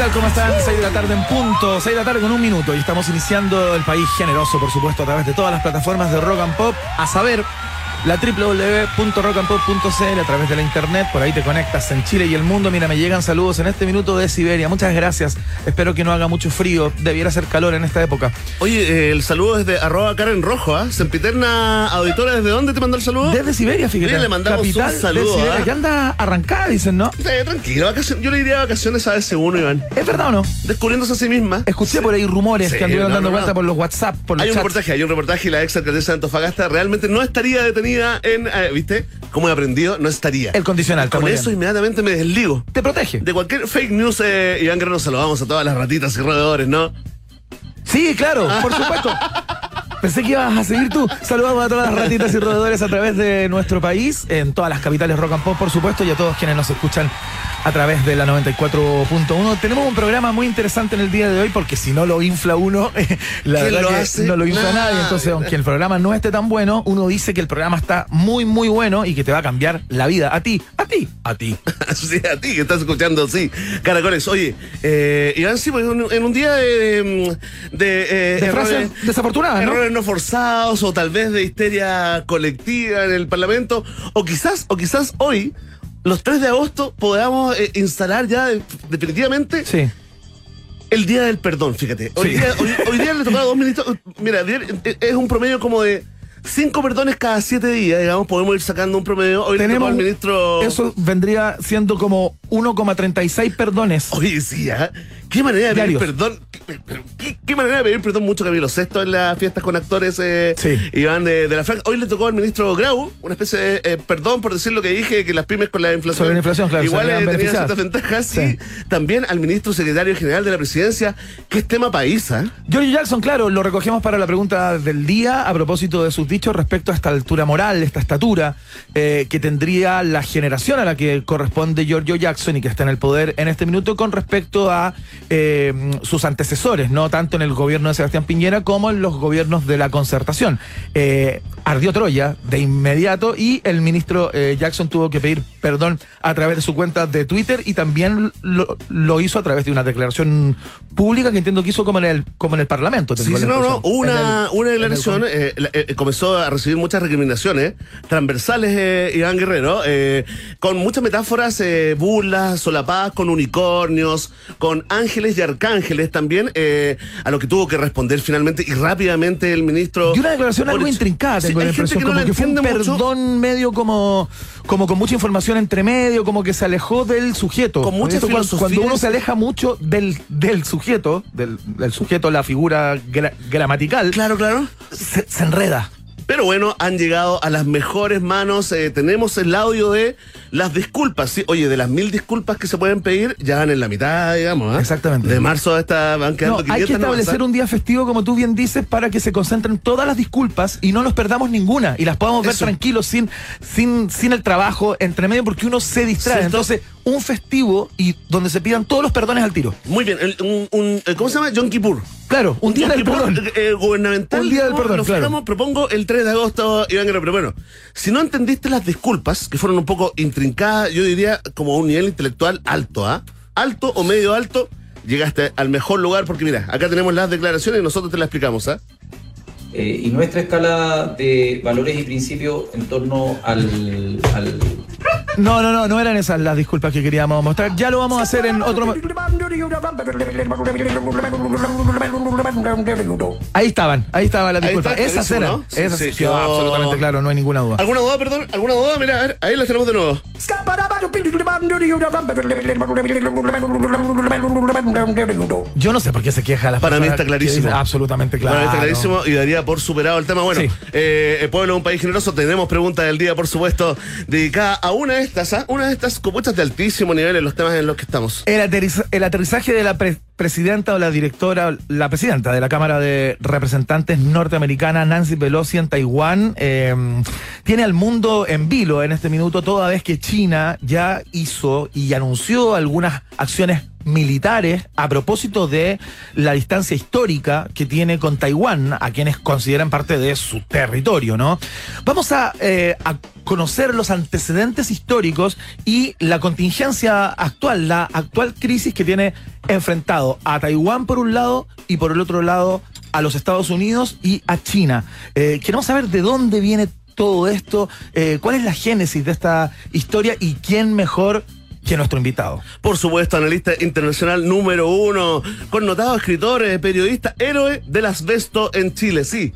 tal? ¿Cómo están? 6 de la tarde en punto, 6 de la tarde con un minuto y estamos iniciando el país generoso, por supuesto, a través de todas las plataformas de Rock and Pop, a saber, la www.rockandpop.cl a través de la internet, por ahí te conectas en Chile y el mundo. Mira, me llegan saludos en este minuto de Siberia. Muchas gracias. Espero que no haga mucho frío. Debiera ser calor en esta época. Oye, eh, el saludo es de arroba Karen Rojo, ¿ah? Sempiterna Auditora, ¿desde dónde te mandó el saludo? Desde Siberia, fíjate. Le mandamos Capital un saludo, de Siberia, ¿ah? que anda arrancada, dicen, ¿no? Sí, tranquilo, vacaciones. yo le diría vacaciones a ese uno, Iván. ¿Es verdad o no? Descubriéndose a sí misma. Escuché por ahí rumores Sí, que anduvieron no, dando no, vuelta no. por los WhatsApp, por los Hay un reportaje, hay un reportaje y la ex alcaldesa de Antofagasta realmente no estaría detenida en, eh, ¿viste? Como he aprendido, no estaría. El condicional, Con eso bien. inmediatamente me desligo. Te protege. De cualquier fake news, eh, Iván Guerrero, saludamos a todas las ratitas y roedores, ¿no? Sí, claro, por supuesto. Pensé que ibas a seguir tú. Saludamos a todas las ratitas y roedores a través de nuestro país, en todas las capitales rock and pop, por supuesto, y a todos quienes nos escuchan a través de la 94.1. Tenemos un programa muy interesante en el día de hoy, porque si no lo infla uno, la ¿Quién verdad lo que hace? no lo infla Nadie. nadie. Entonces, aunque el programa no esté tan bueno, uno dice que el programa está muy, muy bueno y que te va a cambiar la vida. A ti, a ti, a ti. Sí, a ti que estás escuchando, sí. Caracoles, oye, eh, Iván, sí, pues, en un- día de. mm, de, eh, De frases desafortunadas, ¿no? Forzados o tal vez de histeria colectiva en el Parlamento. O quizás, o quizás hoy, los 3 de agosto, podamos eh, instalar ya de- definitivamente Sí. el día del perdón, fíjate. Hoy, Sí. día, hoy, hoy día le tocaba a dos ministros. Mira, eh, es un promedio como de. Cinco perdones cada siete días, digamos, podemos ir sacando un promedio. Hoy Tenemos al ministro. Eso vendría siendo como 1,36 perdones. Oye, sí, ¿ah? ¿Qué manera de pedir perdón? ¿Qué, manera de pedir perdón mucho Camilo Sexto en las fiestas con actores eh, Sí. Iván de, de la Franca. Hoy le tocó al ministro Grau una especie de eh, perdón por decir lo que dije, que las pymes con la inflación. Sobre la inflación, claro, Igual eh, tenían ciertas ventajas. Sí. Sí. También al ministro secretario general de la presidencia, que es tema país, ¿ah? Giorgio Jackson, claro, lo recogemos para la pregunta del día a propósito de sus dichos respecto a esta altura moral, esta estatura eh, que tendría la generación a la que corresponde Giorgio Jackson y que está en el poder en este minuto con respecto a eh, sus antecesores, no tanto en el gobierno de Sebastián Piñera como en los gobiernos de la concertación. Eh, ardió Troya de inmediato y el ministro eh, Jackson tuvo que pedir perdón a través de su cuenta de Twitter y también lo, lo hizo a través de una declaración pública que entiendo que hizo como en el, como en el Parlamento. Sí, sí, no, no, una, el- una el- declaración la- comenzó a recibir muchas recriminaciones transversales, Iván Guerrero, con muchas metáforas, burlas, solapadas con unicornios, con ángeles y arcángeles también, eh, a lo que tuvo que responder finalmente y rápidamente el ministro. Y una declaración algo intrincada, Sí, tengo la hay gente impresión, que no como la que fue un mucho. perdón medio como, como con mucha información entre medio, como que se alejó del sujeto. Con mucha filosofía. Cuando uno se aleja mucho del, del sujeto, del, del sujeto, la figura gra- gramatical, Claro, claro. se, se enreda. Pero bueno, han llegado a las mejores manos. eh, tenemos el audio de las disculpas. ¿sí? Oye, de las mil disculpas que se pueden pedir, ya van en la mitad, digamos. ¿ah? Exactamente. De marzo a esta van quedando No, hay que 500 nomás, establecer un día festivo, como tú bien dices, para que se concentren todas las disculpas y no nos perdamos ninguna y las podamos ver tranquilos sin, sin, sin el trabajo entre medio porque uno se distrae. Entonces, un festivo y donde se pidan todos los perdones al tiro. Muy bien, el- un, un- eh, ¿cómo se llama? John Kippur. Claro, un día Yom del Kippur, perdón. eh, eh, gubernamental. Un día del perdón, claro. fijamos, propongo el 3 de agosto, Iván Guerrero. Pero bueno, si no entendiste las disculpas, que fueron un poco intrincadas, yo diría como a un nivel intelectual alto, ¿ah? Alto o medio alto, llegaste al mejor lugar, porque mira, acá tenemos las declaraciones y nosotros te las explicamos, ¿ah? Eh, y nuestra escala de valores y principios en torno al, al No, no, no, no eran esas las disculpas que queríamos mostrar. Ya lo vamos a hacer en otro. mo- Ahí estaban, ahí estaban las disculpas. está, Esas eran. ¿no? Esas sí, sí, quedó- absolutamente claro, no hay ninguna duda. ¿Alguna duda, perdón? ¿Alguna duda? Mira, a ver, ahí las tenemos de nuevo. Yo no sé por qué se queja la Para mí está clarísimo. Absolutamente claro. Bueno, está clarísimo y daría por superado el tema. Bueno, eh, el pueblo es un país generoso. Tenemos pregunta del día, por supuesto, dedicada a una estas, ¿ah? una de estas copuchas de altísimo nivel en los temas en los que estamos. El, aterriza- el aterrizaje de la pre- presidenta o la directora, la presidenta de la Cámara de Representantes norteamericana, Nancy Pelosi, en Taiwán, eh, tiene al mundo en vilo en este minuto, toda vez que China ya hizo y anunció algunas acciones militares a propósito de la distancia histórica que tiene con Taiwán, a quienes consideran parte de su territorio, ¿no? Vamos a, eh, a conocer los antecedentes históricos y la contingencia actual, la actual crisis que tiene enfrentado a Taiwán por un lado y por el otro lado a los Estados Unidos y a China. Eh, queremos saber de dónde viene todo esto, eh, cuál es la génesis de esta historia y quién mejor nuestro invitado. Por supuesto, analista internacional número uno, connotado escritor, eh, periodista, héroe del asbesto en Chile, sí.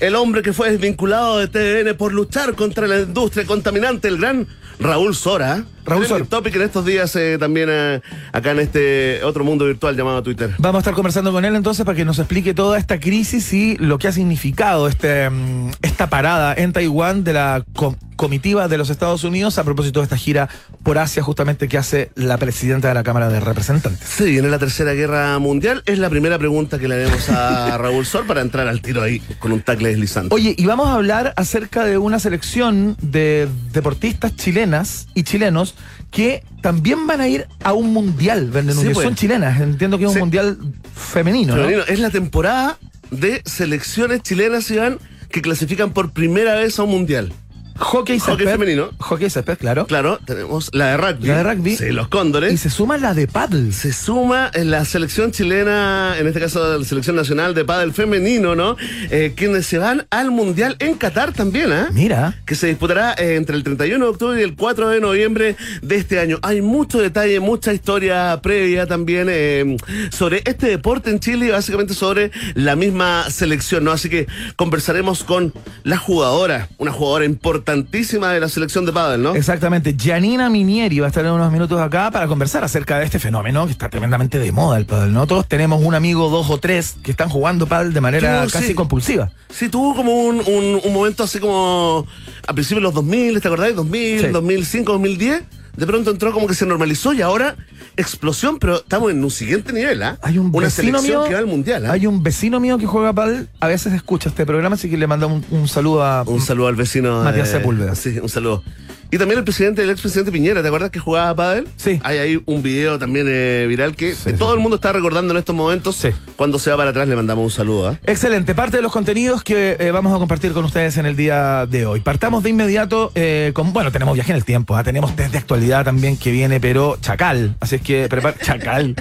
El hombre que fue desvinculado de TVN por luchar contra la industria contaminante, el gran Raúl Sora. Raúl Sora. Topic en estos días eh, también eh, acá en este otro mundo virtual llamado Twitter. Vamos a estar conversando con él entonces para que nos explique toda esta crisis y lo que ha significado este, mm, esta parada en Taiwán de la com- comitiva de los Estados Unidos a propósito de esta gira por Asia justamente que hace la presidenta de la Cámara de Representantes. Se viene la Tercera Guerra Mundial. Es la primera pregunta que le haremos a Raúl Sor para entrar al tiro ahí con un tackle deslizante. Oye, y vamos a hablar acerca de una selección de deportistas chilenas y chilenos que también van a ir a un mundial, Sí, Núñez. pues. Son chilenas, entiendo que es un mundial femenino, ¿no? Femenino. Es la temporada de selecciones chilenas, Iván, que clasifican por primera vez a un mundial. Hockey, Hockey césped. femenino. Hockey césped, claro. Claro, tenemos la de rugby. La de rugby. Sí, los cóndores. Y se suma la de paddle. Se suma en la selección chilena, en este caso la selección nacional de pádel femenino, ¿no? Eh, quienes se van al mundial en Qatar también, ¿ah? Mira. que se disputará eh, entre el 31 de octubre y el 4 de noviembre de este año. Hay mucho detalle, mucha historia previa también eh, sobre este deporte en Chile y básicamente sobre la misma selección, ¿no? Así que conversaremos con la jugadora, una jugadora importantísima de la selección de pádel, ¿no? Exactamente. Janina Minieri va a estar en unos minutos acá para conversar acerca de este fenómeno que está tremendamente de moda el pádel, ¿no? Todos tenemos un amigo, dos o tres, que están jugando pádel de manera casi sí. compulsiva. Sí, tuvo como un, un- un momento así como a principios de los 2000, ¿te acordás? 2000, Sí. 2005, 2010. De pronto entró como que se normalizó y ahora explosión, pero estamos en un siguiente nivel, ¿ah? Hay un Una vecino selección mío, que va al mundial, ¿ah? Hay un vecino mío que juega pádel, a veces escucha este programa, así que le manda un, un saludo a Un saludo al vecino. Matías eh, Sepúlveda. Sí, un saludo. Y también el presidente, el expresidente Piñera, ¿te acuerdas que jugaba a pádel? Sí. Hay ahí un video también eh, viral que Sí, todo sí. el mundo está recordando en estos momentos. Sí. Cuando se va para atrás le mandamos un saludo, ¿ah? Excelente, parte de los contenidos que eh, vamos a compartir con ustedes en el día de hoy. Partamos de inmediato eh, con, bueno, tenemos viaje en el tiempo, ¿ah? tenemos desde actualidad también que viene, pero Chacal, así es que prepara, Chacal,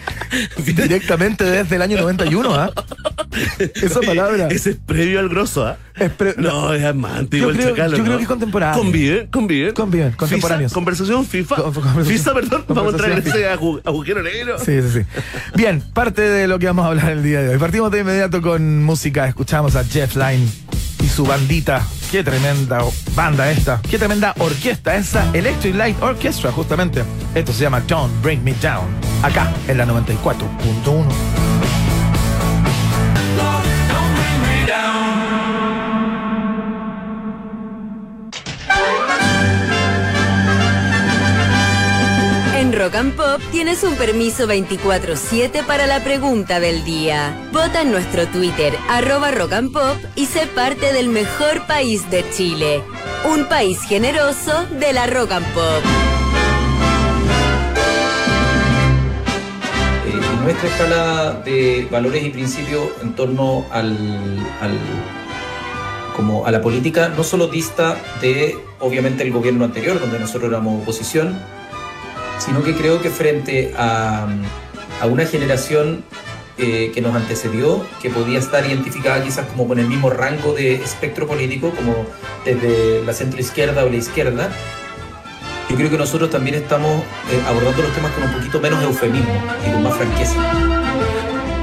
directamente desde el año 91, ¿ah? Esa Oye, palabra. Ese es previo al grosso, ¿ah? Es No, es antiguo Yo el creo- Chacal, yo ¿no? creo que es contemporáneo. Conviven, conviven. Conviven, contemporáneos. Conversación FIFA. Con- conversación- FIFA, perdón. Vamos a conversación ese agu- agujero negro. Sí, sí, sí. Bien, parte de lo que vamos a hablar el día de hoy. Partimos de inmediato con música. Escuchamos a Jeff Lynne y su bandita. Qué tremenda banda esta. Qué tremenda orquesta. Esa Electric Light Orchestra, justamente. Esto se llama Don't Bring Me Down. Acá, en la 94.1. Rock and Pop tienes un permiso 24-7 para la pregunta del día. Vota en nuestro Twitter, arroba Rock and Pop, y sé parte del mejor país de Chile. Un país generoso de la Rock and Pop. Eh, nuestra escala de valores y principios en torno al, al- como a la política no solo dista de obviamente el gobierno anterior donde nosotros éramos oposición sino que creo que frente a, a una generación eh, que nos antecedió que podía estar identificada quizás como con el mismo rango de espectro político como desde la centro izquierda o la izquierda yo creo que nosotros también estamos eh, abordando los temas con un poquito menos eufemismo y con más franqueza.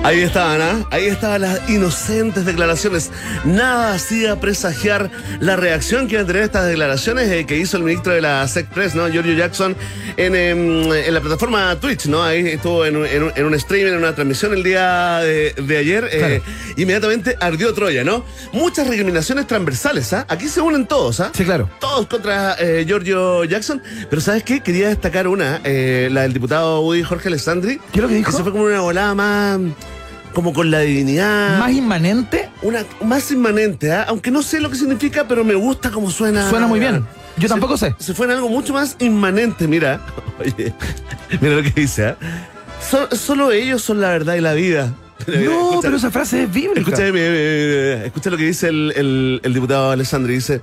Ahí estaban, ¿ah? Ahí estaban las inocentes declaraciones. Nada hacía presagiar la reacción que iban a tener estas declaraciones eh, que hizo el ministro de la SecPress, ¿no? Giorgio Jackson, en, em, en la plataforma Twitch, ¿no? Ahí estuvo en un, en un- en un stream, en una transmisión el día de, de ayer. eh, inmediatamente ardió Troya, ¿no? Muchas recriminaciones transversales, ¿ah? Aquí se unen todos, ¿ah? Sí, claro. todos contra eh, Giorgio Jackson. Pero ¿sabes qué? Quería destacar una, eh, la del diputado Woody Jorge Alessandri. ¿Qué es lo que dijo? se fue como una volada más, como con la divinidad. Más inmanente, Una, más inmanente, ¿ah? aunque no sé lo que significa, pero me gusta cómo suena. suena muy bien. Yo tampoco sé. Se fue en algo mucho más inmanente, mira. Oye, mira lo que dice, ¿ah? So- solo ellos son la verdad y la vida. No, Escucha- pero esa frase es bíblica. Escucha, eh, eh, escucha lo que dice el, el- el diputado Alessandri. Dice,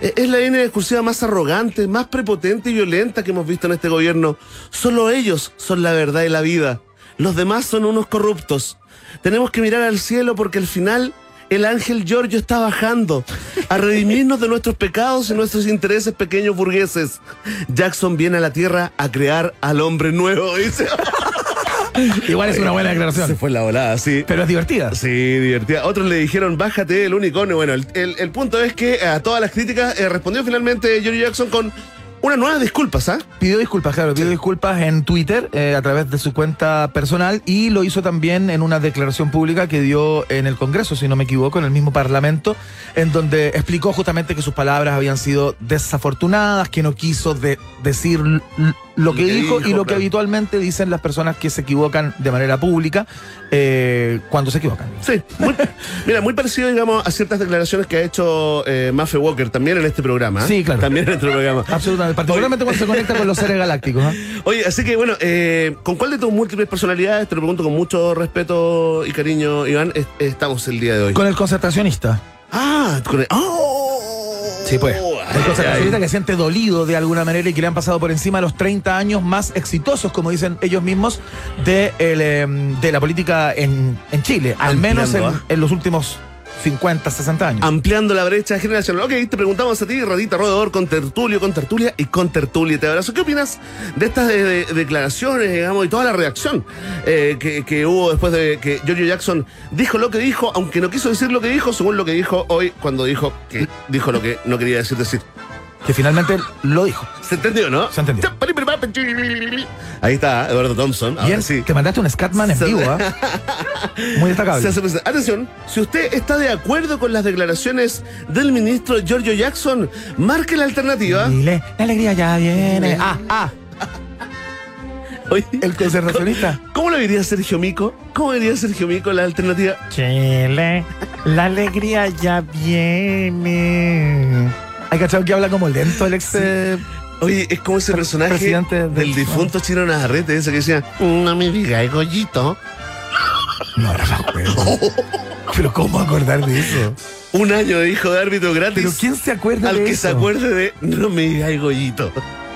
"Eh, es la línea discursiva más arrogante, más prepotente y violenta que hemos visto en este gobierno. Solo ellos son la verdad y la vida. Los demás son unos corruptos. Tenemos que mirar al cielo porque al final el ángel Giorgio está bajando a redimirnos de nuestros pecados y nuestros intereses pequeños burgueses. Jackson viene a la tierra a crear al hombre nuevo, dice. Igual es una buena Se declaración. fue la volada, sí. Pero es divertida. Sí, divertida. Otros le dijeron, bájate el unicornio. Bueno, el, el- el punto es que a todas las críticas eh, respondió finalmente Johnny Jackson con unas nuevas disculpas, ¿ah? Pidió disculpas, claro, pidió disculpas en Twitter eh, a través de su cuenta personal y lo hizo también en una declaración pública que dio en el Congreso, si no me equivoco, en el mismo Parlamento, en donde explicó justamente que sus palabras habían sido desafortunadas, que no quiso de- decir lo que dijo, y lo que habitualmente dicen las personas que se equivocan de manera pública eh, cuando se equivocan. Sí, muy- mira, muy parecido, digamos, a ciertas declaraciones que ha hecho eh, Maffe Walker también en este programa. ¿ah? Sí, claro. También en este programa. Absolutamente, particularmente cuando se conecta con los seres galácticos. ¿ah? Oye, así que bueno, eh, ¿con cuál de tus múltiples personalidades, te lo pregunto con mucho respeto y cariño, Iván, es- estamos el día de hoy? Con el concertacionista. Ah, con el... ¡Oh! Sí, pues. Ay, El concertacionista ay. que siente dolido de alguna manera y que le han pasado por encima los 30 años más exitosos, como dicen ellos mismos, de, el, em, de la política en, en Chile, al menos en, ¿ah? en los últimos 50, 60 años. Ampliando la brecha generacional. Ok, te preguntamos a ti, Radita Rodador, con tertulio, con tertulia y con tertulia. Te abrazo. ¿Qué opinas de estas de- de- declaraciones, digamos, y toda la reacción eh, que, que hubo después de que Giorgio Jackson dijo lo que dijo, aunque no quiso decir lo que dijo, según lo que dijo hoy, cuando dijo que dijo lo que no quería decir decir? Que finalmente lo dijo. ¿Se entendió, no? Se entendió. Ahí está, Eduardo Thompson. Ahora Bien, sí. te mandaste un Scatman en vivo, ¿ah? Muy destacable. Atención, si usted está de acuerdo con las declaraciones del ministro Giorgio Jackson, marque la alternativa. Dile, la alegría ya viene. Ah, ah, Oye, el concertacionista. ¿Cómo lo diría Sergio Mico? ¿Cómo diría Sergio Mico la alternativa? Chile, la alegría ya viene. Hay cachado que habla como lento el ex. eh, Oye, es como ese personaje Presidente del- del difunto Chino Navarrete, ese que decía, no me diga, Goyito. No, era más juego. Pero ¿cómo acordar de eso? Un año de hijo de árbitro gratis. Pero ¿quién se acuerda al de que eso? se acuerde de no me diga Goyito.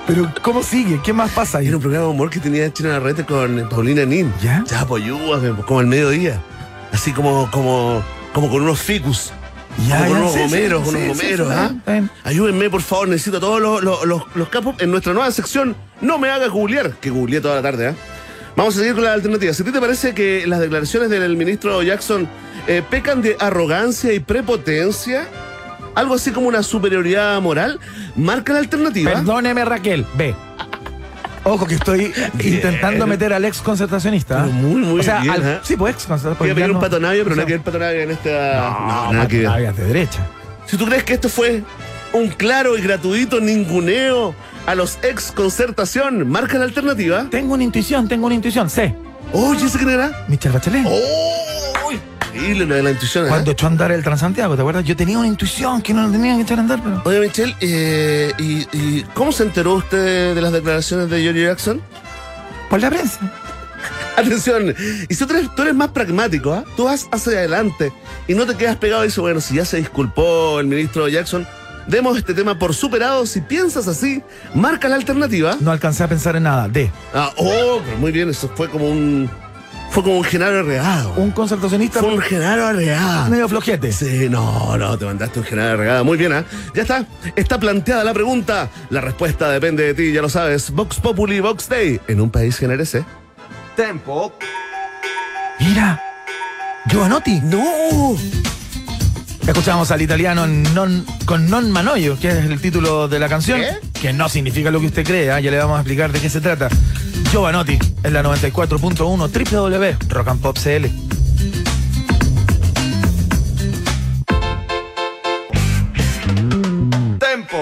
Pero ¿cómo sigue? ¿Qué más pasa ahí? Era un programa de humor que tenía Chino Navarrete con Paulina Nin. ¿Ya? Ya, pues ayúdame, como al mediodía. Así como, como, como con unos ficus. Ya, con unos gomeros, unos gomeros, ¿ah? Ayúdenme, por favor, necesito todos los, los, los- los capos en nuestra nueva sección. No me hagas googlear, que googleé toda la tarde, ¿ah? Vamos a seguir con las alternativas. Si a ti te parece que las declaraciones del ministro Jackson eh, pecan de arrogancia y prepotencia, algo así como una superioridad moral, marca la alternativa. Perdóneme, Raquel. B. Ojo que estoy intentando meter al ex concertacionista. Pero muy, muy o sea, bien, al- ¿eh? sí, pues ex concertacionista. Voy a pedir un no- patonavio, pero o no hay que ver patonavio en esta. No, nada que ver. patonavia de derecha. Si tú crees que esto fue un claro y gratuito ninguneo a los ex concertación, marca la alternativa. Tengo una intuición, tengo una intuición. C. Oye, ¿ese quién era? Michelle Bachelet. ¡Oh! Increíble lo de la intuición. ¿eh? Cuando echó a andar el Transantiago, ¿te acuerdas? Yo tenía una intuición que no lo tenían que echar a andar, pero. Oye, Michelle, eh, y, y cómo se enteró usted de las declaraciones de George Jackson? Por la prensa. Atención, y si tú eres, tú eres más pragmático, ¿ah? tú vas hacia adelante y no te quedas pegado y dices, bueno, si ya se disculpó el ministro Jackson, demos este tema por superado. Si piensas así, marca la alternativa. No alcancé a pensar en nada. D. Ah, oh, pero muy bien, eso fue como un. Fue como un Genaro Arreado. Un concertacionista Fue un Genaro Arreado. medio flojete. Sí, no, no, te mandaste un Genaro Arreado. Muy bien, ¿ah? Ya está. Está planteada la pregunta. La respuesta depende de ti, ya lo sabes. Vox Populi, Vox Day. En un país generese. Tempo. Mira. Giovanotti. ¡No! Escuchamos al italiano non- con Non Manoio, que es el título de la canción, ¿Qué? que no significa lo que usted cree, ¿ah? ya le vamos a explicar de qué se trata. Giovanotti, en la 94.1 www Rock and Pop CL. Tempo.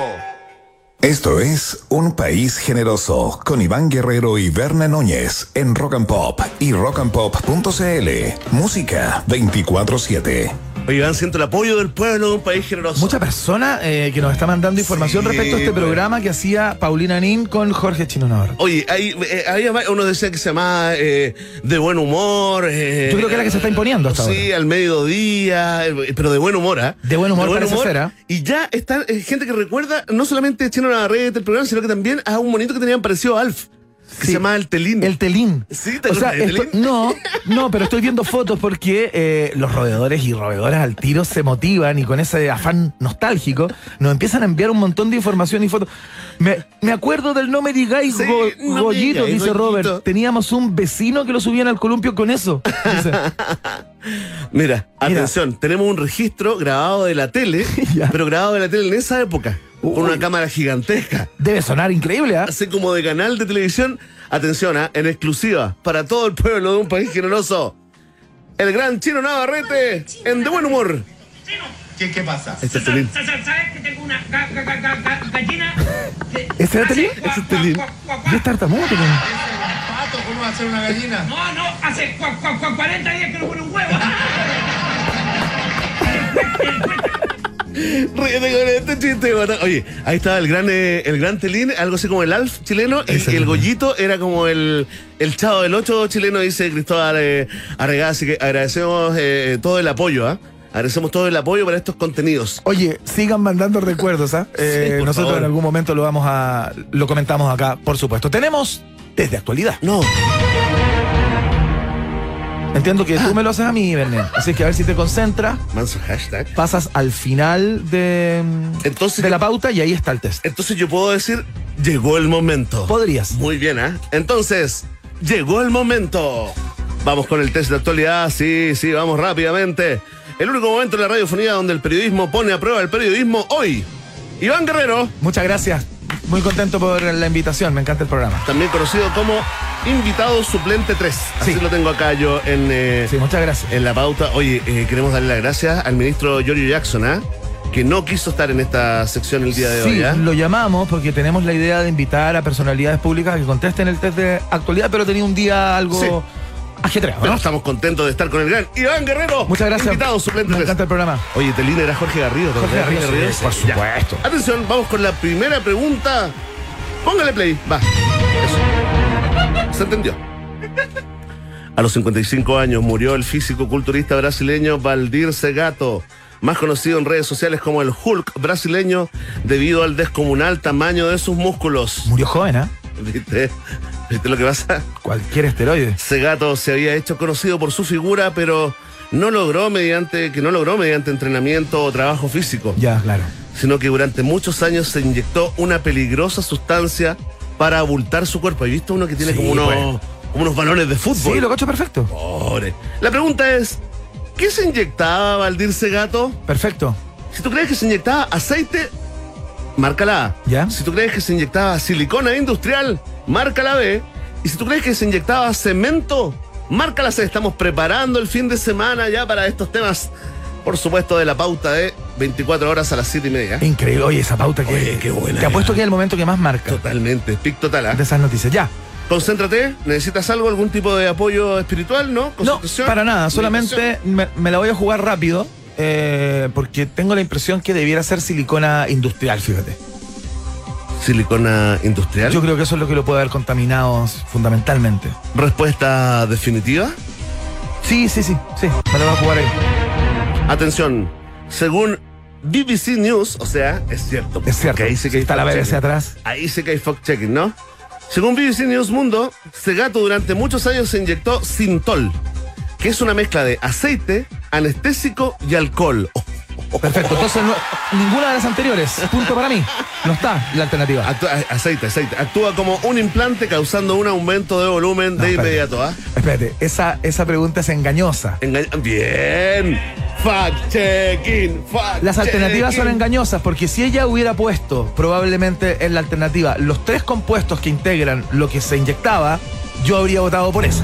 Esto es Un País Generoso con Iván Guerrero y Berna Núñez en Rock and Pop y rockandpop.cl. Música 24-7. Oye, Iván, siento el apoyo del pueblo de un país generoso. Mucha persona eh, que nos está mandando información Sí, respecto a este programa que hacía Paulina Nin con Jorge Chino Navarro. Oye, hay, eh, había uno decía que se llamaba eh, de buen humor. Yo creo que es la que se está imponiendo hasta Sí, ahora. al mediodía, pero de buen humor, ¿ah? De buen humor parece ser, ¿ah? Y ya está gente que recuerda no solamente Chino Navarrete el programa, sino que también a un monito que tenían parecido a Alf, que Sí. se llamaba El Telín. El telín. Sí, ¿te o sea, acuerdas del esto- telín? no, no, pero estoy viendo fotos porque eh, los roedores y roedoras al tiro se motivan y con ese afán nostálgico nos empiezan a enviar un montón de información y fotos. Me, me acuerdo del no me digáis Sí, go- no me Goyito, digáis, dice. Robert. Teníamos un vecino que lo subían al columpio con eso. Dice. Mira, atención, tenemos un registro grabado de la tele, Ya. pero grabado de la tele en esa época, con una cámara gigantesca. Debe sonar increíble, ¿ah? Así como de canal de televisión. Atención, ¿ah? en exclusiva, para todo el pueblo de un país generoso. El gran Chino Navarrete, en De Buen Humor. ¿Qué, qué pasa? Este es Telín. ¿Sabes que tengo una ga- ga- ga- ga- ga- gallina? ¿Ese era Telín? Ese es Telín. es tartamudo? Telín? ¿cómo va a ser una gallina? No, no, hace cuac, cuac, cuac, 40 días que no pone un huevo. Ríete con este chiste, bata- Oye, ahí estaba el gran, eh, el gran Telín, algo así como el Alf chileno, y, el. Goyito era como el, el chavo del 8 chileno, dice Cristóbal eh, Arregá. Así que agradecemos eh, todo el apoyo, ¿ah? Agradecemos todo el apoyo para estos contenidos. Oye, sigan mandando recuerdos, ¿ah? Eh, nosotros favor. en algún momento lo vamos a. lo comentamos acá, por supuesto. Tenemos desde actualidad. No, Entiendo que tú me lo haces a mí, Bernet. Así que a ver si te concentras, manso hashtag. pasas al final de, Entonces- de la pauta y ahí está el test. Entonces yo puedo decir, llegó el momento. Podrías. Muy bien, ¿ah? Entonces, llegó el momento. Vamos con el test de actualidad. Sí, sí, vamos rápidamente. El único momento en la radiofonía donde el periodismo pone a prueba el periodismo hoy. Iván Guerrero, Muchas gracias. Muy contento por la invitación. Me encanta el programa. también conocido como invitado suplente 3. Así Sí. lo tengo acá yo en, eh, Sí, muchas gracias. en la pauta. Oye, eh, queremos darle las gracias al ministro Giorgio Jackson, ¿ah? Que no quiso estar en esta sección el día de Sí, hoy, ¿ah? lo llamamos porque tenemos la idea de invitar a personalidades públicas a que contesten el test de actualidad, pero tenía un día algo Sí. Ajetreado. ¿no? estamos contentos de estar con el gran Iván Guerrero. Muchas gracias. Invitado suplente Me 3. encanta el programa. Oye, Telín era Jorge Garrido. ¿te Jorge Garrido, sí, por Ya. supuesto. Atención, vamos con la primera pregunta. Póngale play. Va. Eso. Se entendió. A los 55 años murió el físico culturista brasileño Valdir Segato, más conocido en redes sociales como el Hulk brasileño, debido al descomunal tamaño de sus músculos. Murió joven, ¿ah? ¿Viste? ¿Viste lo que pasa? Cualquier esteroide. Segato se había hecho conocido por su figura, pero no logró mediante que no logró mediante entrenamiento o trabajo físico, Ya, claro. sino que durante muchos años se inyectó una peligrosa sustancia para abultar su cuerpo. ¿Has visto uno que tiene Sí, como unos pues. como unos balones de fútbol? Sí, lo cacho perfecto. Pobre. La pregunta es, ¿qué se inyectaba Valdir Segato? Perfecto. Si tú crees que se inyectaba aceite, marca la A. ¿Ya? Si tú crees que se inyectaba silicona industrial, marca la B. Y si tú crees que se inyectaba cemento, marca la C. Estamos preparando el fin de semana ya para estos temas, por supuesto, de la pauta de 24 horas a las 7 y media. Increíble. Oye, esa pauta que. Oye, qué buena Te apuesto que es el momento que más marca Totalmente, pic total. ¿ah? de esas noticias. Ya. Concéntrate, ¿necesitas algo, algún tipo de apoyo espiritual, no? No, para nada. Solamente me la voy a jugar rápido. Eh, porque tengo la impresión que debiera ser silicona industrial, fíjate. Silicona industrial. Yo creo que eso es lo que lo puede haber contaminado fundamentalmente. Respuesta definitiva. Sí, sí, sí, sí. Me la voy a jugar ahí. Atención, según BBC News, o sea, es cierto. Es cierto. ahí sí que hay Está la. BBC atrás. Ahí sí que hay fact-checking, ¿no? Según BBC News Mundo, Segato durante muchos años se inyectó Sintol, que es una mezcla de aceite, anestésico y alcohol. Oh, Perfecto. Entonces, no- ninguna de las anteriores. Punto para mí. No está la alternativa. actúa- aceite, aceite. Actúa como un implante causando un aumento de volumen No, de espérate. inmediato, ¿ah? Espérate, esa, esa pregunta es engañosa. Bien. Fact-checking. fact Las alternativas son checking. engañosas porque si ella hubiera puesto probablemente en la alternativa los tres compuestos que integran lo que se inyectaba, yo habría votado por esa.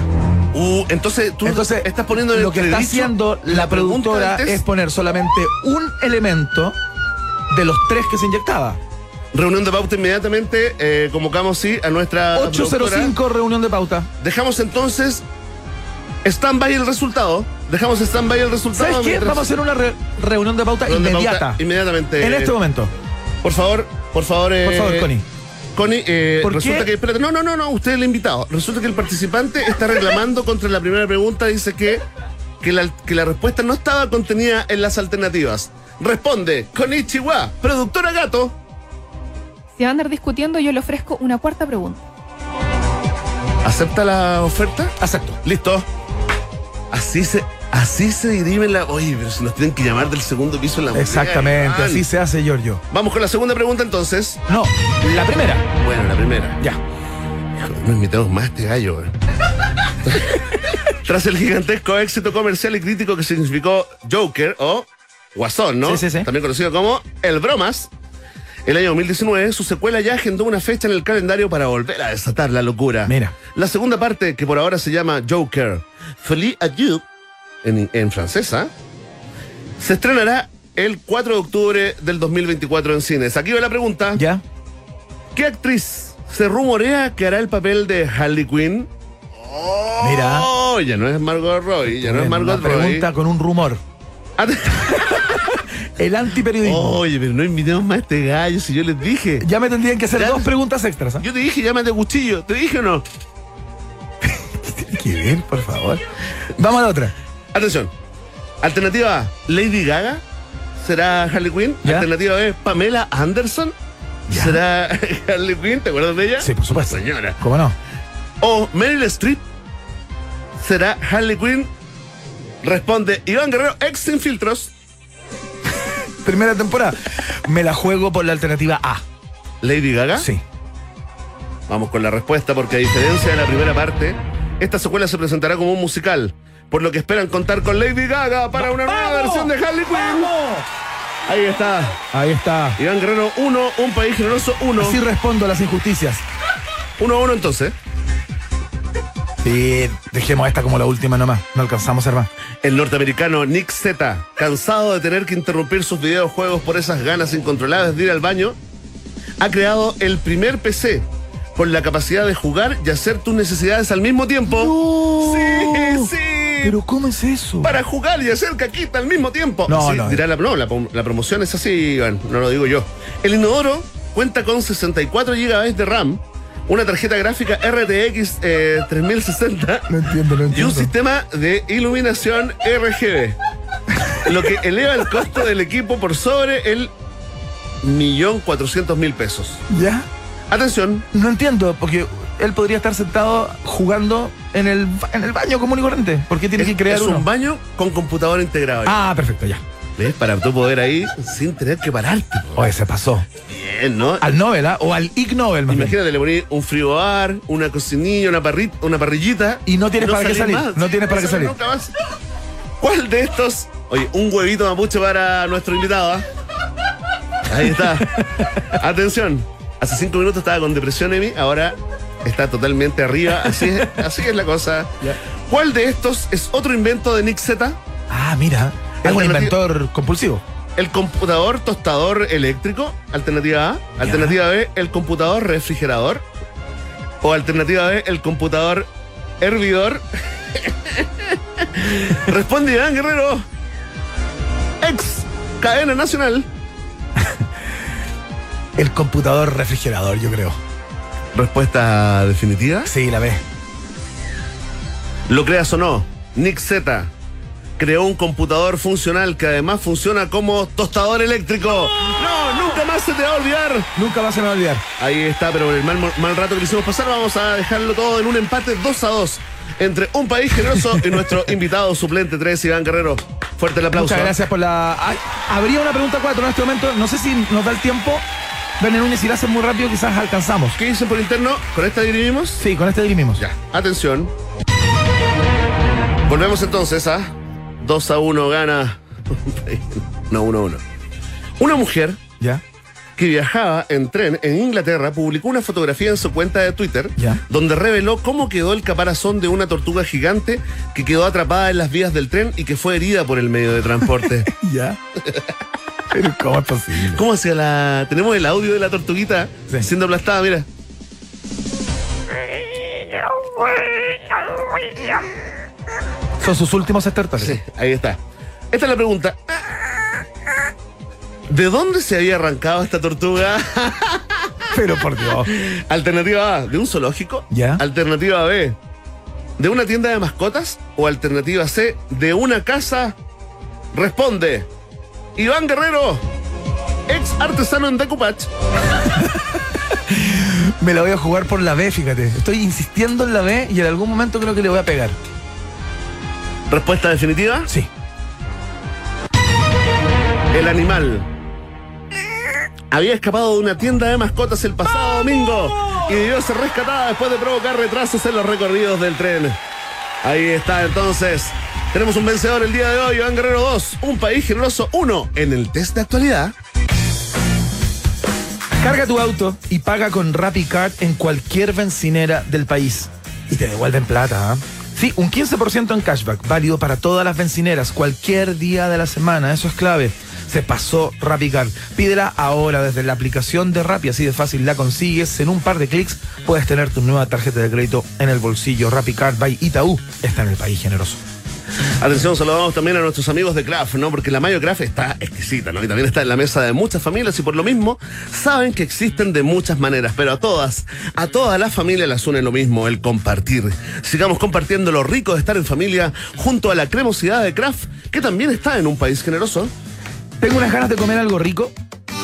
Uh, entonces tú Entonces, estás poniendo en lo que está haciendo la, productora es poner solamente un elemento de los tres que se inyectaba. Reunión de pauta inmediatamente. eh, convocamos, sí, a nuestra. productora. 805 reunión de pauta. Dejamos entonces Stand by el resultado. Dejamos stand by el resultado. ¿Sabes qué? Vamos a hacer una re- reunión de pauta Reunión de inmediata. pauta Inmediatamente. En este momento. Por favor, por favor. Por eh, favor, Connie. Connie, eh, ¿Por resulta qué? que. Espérate, no, no, no, no, usted es el invitado. Resulta que el participante está reclamando contra la primera pregunta. Dice que, que, la, que la respuesta no estaba contenida en las alternativas. Responde, Konichiwa, productora gato. Si va a andar discutiendo, yo le ofrezco una cuarta pregunta. ¿Acepta la oferta? Acepto. Listo. Así se, así se dirime la. Oye, pero si nos tienen que llamar del segundo piso en la Exactamente, así se hace, Giorgio. Vamos con la segunda pregunta entonces. No, la primera. Bueno, la primera. Ya. No invitamos más a este gallo, weón. Tras el gigantesco éxito comercial y crítico que significó Joker o Guasón, ¿no? Sí, sí, sí. También conocido como El Bromas. El año 2019, su secuela ya agendó una fecha en el calendario para volver a desatar la locura. Mira. La segunda parte, que por ahora se llama Joker, Folie à Dieu, en, en francesa, se estrenará el 4 de octubre del 2024 en cines. Aquí va la pregunta. Ya. ¿Qué actriz se rumorea que hará el papel de Harley Quinn? Mira. Oh, ya no es Margot Robbie, ya no es Margot Robbie. pregunta con un rumor. El antiperiodismo. Oye, pero no invitemos más a este gallo si yo les dije. Ya me tendrían que hacer Ya. dos preguntas extras. ¿ah? Yo te dije, llámate cuchillo. ¿Te dije o no? Tiene que ver, por favor. Vamos a la otra. Atención. Alternativa A, Lady Gaga. ¿Será Harley Quinn? Ya. Alternativa B, Pamela Anderson. Ya. ¿Será Harley Quinn? ¿Te acuerdas de ella? Sí, por supuesto. Señora. ¿Cómo no? O Meryl Streep. ¿Será Harley Quinn? Responde Iván Guerrero, ex sin filtros. Primera temporada. Me la juego por la alternativa A. Lady Gaga. Sí. Vamos con la respuesta, porque a diferencia de la primera parte, esta secuela se presentará como un musical, por lo que esperan contar con Lady Gaga para una nueva versión de Harley Quinn. Ahí está. Ahí está. Iván Guerrero 1, un país generoso 1. Así respondo a las injusticias. 1 a 1 entonces. Sí, dejemos esta como la última nomás. No alcanzamos a ser más. El norteamericano Nick Z, cansado de tener que interrumpir sus videojuegos por esas ganas incontrolables de ir al baño, ha creado el primer PC con la capacidad de jugar y hacer tus necesidades al mismo tiempo. Sí, sí. Pero ¿cómo es eso? Para jugar y hacer caquita al mismo tiempo. No, Sí, no. dirá la, no, la, prom- la promoción es así, Iván, no lo digo yo. El inodoro cuenta con 64 GB de RAM, una tarjeta gráfica RTX eh, 3060 No entiendo, no y un entiendo. sistema de iluminación RGB. Lo que eleva el costo del equipo por sobre el millón cuatrocientos mil pesos. ¿Ya? Atención, No entiendo, porque él podría estar sentado jugando en el, en el baño común y corriente. ¿Por qué tiene es, que crear es uno? un baño con computador integrado. Ah, perfecto, ya. ¿Ves? Para tú poder ahí sin tener que pararte. Oye, se pasó. Bien, ¿no? Al Nobel, ¿ah? O al Ig Nobel, más bien. Imagínate, le poní un frigobar, una cocinilla, una, parri- una parrillita. Y no tienes para qué salir, no tienes para qué salir. nunca más. ¿Cuál de estos? Oye, un huevito mapuche para nuestro invitado. ¿ah? Ahí está. Atención. Hace cinco minutos estaba con depresión, Emi. Ahora está totalmente arriba. Así es, así es la cosa. ¿Cuál de estos es otro invento de Nick Z? Ah, mira. Es un inventor compulsivo. El computador tostador eléctrico, alternativa A. Alternativa B, el computador refrigerador. O alternativa B, el computador hervidor. Responde Iván Guerrero. Ex cadena nacional. El computador refrigerador, yo creo. Respuesta definitiva. Sí, la ve. Lo creas o no, Nick Z creó un computador funcional que además funciona como tostador eléctrico. No, nunca más se te va a olvidar. Nunca más se me va a olvidar. Ahí está, pero por el mal, mal rato que le hicimos pasar, vamos a dejarlo todo en un empate 2 a 2 entre un país generoso y nuestro invitado suplente 3, Iván Guerrero. Fuerte el aplauso. Muchas gracias por la. Habría una pregunta 4 en este momento. No sé si nos da el tiempo. Ven Núñez, si lo hacen muy rápido, quizás alcanzamos. ¿Qué dicen por interno? ¿Con esta dirimimos? Sí, con este dirimimos. Ya, atención. Volvemos entonces a 2 a 1 gana. No, 1 a 1. Una mujer ¿Ya? que viajaba en tren en Inglaterra publicó una fotografía en su cuenta de Twitter Ya. donde reveló cómo quedó el caparazón de una tortuga gigante que quedó atrapada en las vías del tren y que fue herida por el medio de transporte. ¿Ya? Pero ¿cómo es posible? ¿Cómo hacía la...? Tenemos el audio de la tortuguita Sí. siendo aplastada, mira. Son sus últimos estertores. Sí, ahí está. Esta es la pregunta. ¿De dónde se había arrancado esta tortuga? Pero por Dios. Alternativa A, de un zoológico. Ya. Alternativa B, de una tienda de mascotas. O alternativa C, de una casa. Responde. Iván Guerrero, ex artesano en Decupach. Me la voy a jugar por la B, fíjate. Estoy insistiendo en la B y en algún momento creo que le voy a pegar. Respuesta definitiva. Sí. El animal había escapado de una tienda de mascotas el pasado domingo y debió ser rescatada después de provocar retrasos en los recorridos del tren. Ahí está entonces. Tenemos un vencedor el día de hoy, Iván Guerrero 2, un país generoso 1 en el test de actualidad. Carga tu auto y paga con RappiCard en cualquier bencinera del país. Y te devuelven plata, ¿ah? Sí, un 15% en cashback, válido para todas las bencineras, cualquier día de la semana, eso es clave. Se pasó RappiCard. Pídela ahora desde la aplicación de Rappi, así de fácil la consigues. En un par de clics puedes tener tu nueva tarjeta de crédito en el bolsillo. RappiCard by Itaú está en el país generoso. Atención, saludamos también a nuestros amigos de Kraft, ¿no? Porque la Mayo Kraft está exquisita, ¿no? Y también está en la mesa de muchas familias y por lo mismo saben que existen de muchas maneras, pero a todas, a todas las familias las une lo mismo, el compartir. Sigamos compartiendo lo rico de estar en familia junto a la cremosidad de Kraft, que también está en un país generoso. Tengo unas ganas de comer algo rico,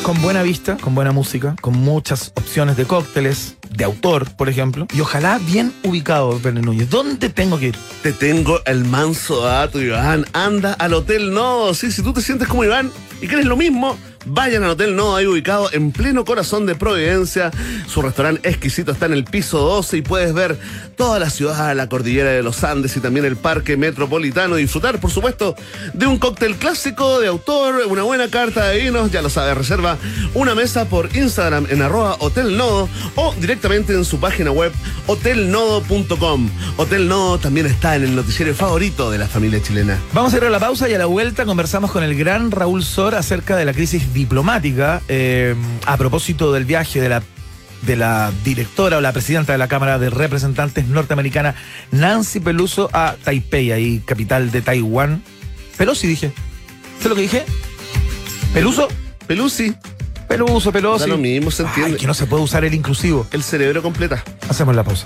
con buena vista, con buena música, con muchas opciones de cócteles, de autor, por ejemplo, y ojalá bien ubicado, Verne Núñez. ¿Dónde tengo que ir? Te tengo el manso dato, Iván. Anda al Hotel Nodo. Sí, si tú te sientes como Iván y quieres lo mismo, vayan al Hotel Nodo, ahí ubicado en pleno corazón de Providencia. Su restaurante exquisito está en el piso 12 y puedes ver toda la ciudad, la cordillera de los Andes y también el parque metropolitano. Disfrutar, por supuesto, de un cóctel clásico de autor, una buena carta de vinos. Ya lo sabes, reserva una mesa por Instagram en arroba Hotel Nodo o directamente en su página web hotelnodo.com. Hotel Nodo también está en el noticiero favorito de la familia chilena. Vamos a ir a la pausa y a la vuelta conversamos con el gran Raúl Sor acerca de la crisis diplomática eh, a propósito del viaje de la de la directora o la presidenta de la Cámara de Representantes norteamericana Nancy Peluso a Taipei, ahí capital de Taiwán. Pelosi dije. ¿Sé lo que dije? ¿Peluso? Pelusi. Peluso, Pelosi. Da lo mismo, se entiende. Ay, que no se puede usar el inclusivo. El cerebro completa. Hacemos la pausa.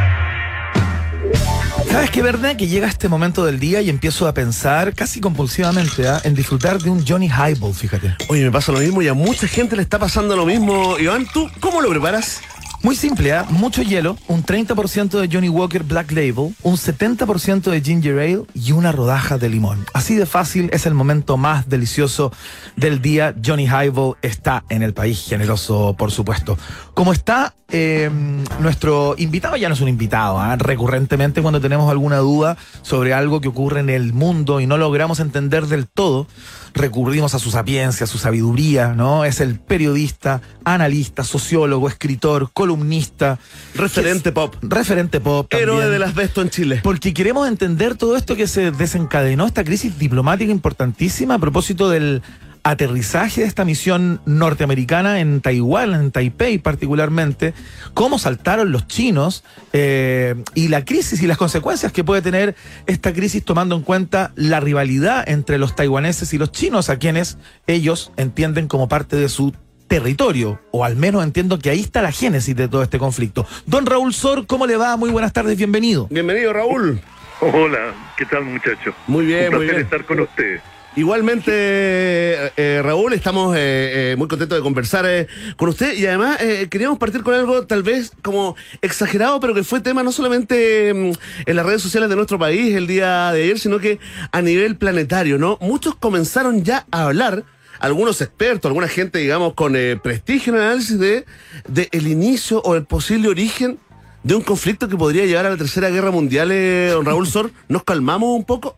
¿Sabes qué, verdad? Que llega este momento del día y empiezo a pensar casi compulsivamente ¿ah? en disfrutar de un Johnny Highball, fíjate. Oye, me pasa lo mismo y a mucha gente le está pasando lo mismo. Iván, ¿tú cómo lo preparas? Muy simple, ¿ah? mucho hielo, un 30% de Johnny Walker Black Label, un 70% de Ginger Ale y una rodaja de limón. Así de fácil es el momento más delicioso del día. Johnny Highball está en el país generoso, por supuesto. Como está eh, nuestro invitado, ya no es un invitado, ¿ah? recurrentemente cuando tenemos alguna duda sobre algo que ocurre en el mundo y no logramos entender del todo, recurrimos a su sapiencia, a su sabiduría, ¿no? Es el periodista, analista, sociólogo, escritor, columnista. Referente es- pop. Referente pop. también. Héroe del asbesto en Chile. Porque queremos entender todo esto que se desencadenó, esta crisis diplomática importantísima a propósito del aterrizaje de esta misión norteamericana en Taiwán, en Taipei particularmente, cómo saltaron los chinos eh, y la crisis y las consecuencias que puede tener esta crisis tomando en cuenta la rivalidad entre los taiwaneses y los chinos, a quienes ellos entienden como parte de su territorio, o al menos entiendo que ahí está la génesis de todo este conflicto. Don Raúl Sor, ¿cómo le va? Muy buenas tardes, bienvenido. Bienvenido, Raúl. Hola, ¿qué tal muchachos? Muy bien, Un muy placer bien. estar con ustedes. Igualmente, eh, eh, Raúl, estamos eh, eh, muy contentos de conversar eh, con usted y además queríamos partir con algo tal vez como exagerado, pero que fue tema no solamente mm, en las redes sociales de nuestro país el día de ayer, sino que a nivel planetario, ¿no? Muchos comenzaron ya a hablar, algunos expertos, alguna gente, digamos, con prestigio en análisis de, de el inicio o el posible origen de un conflicto que podría llevar a la Tercera Guerra Mundial, don Raúl Sor. ¿Nos calmamos un poco?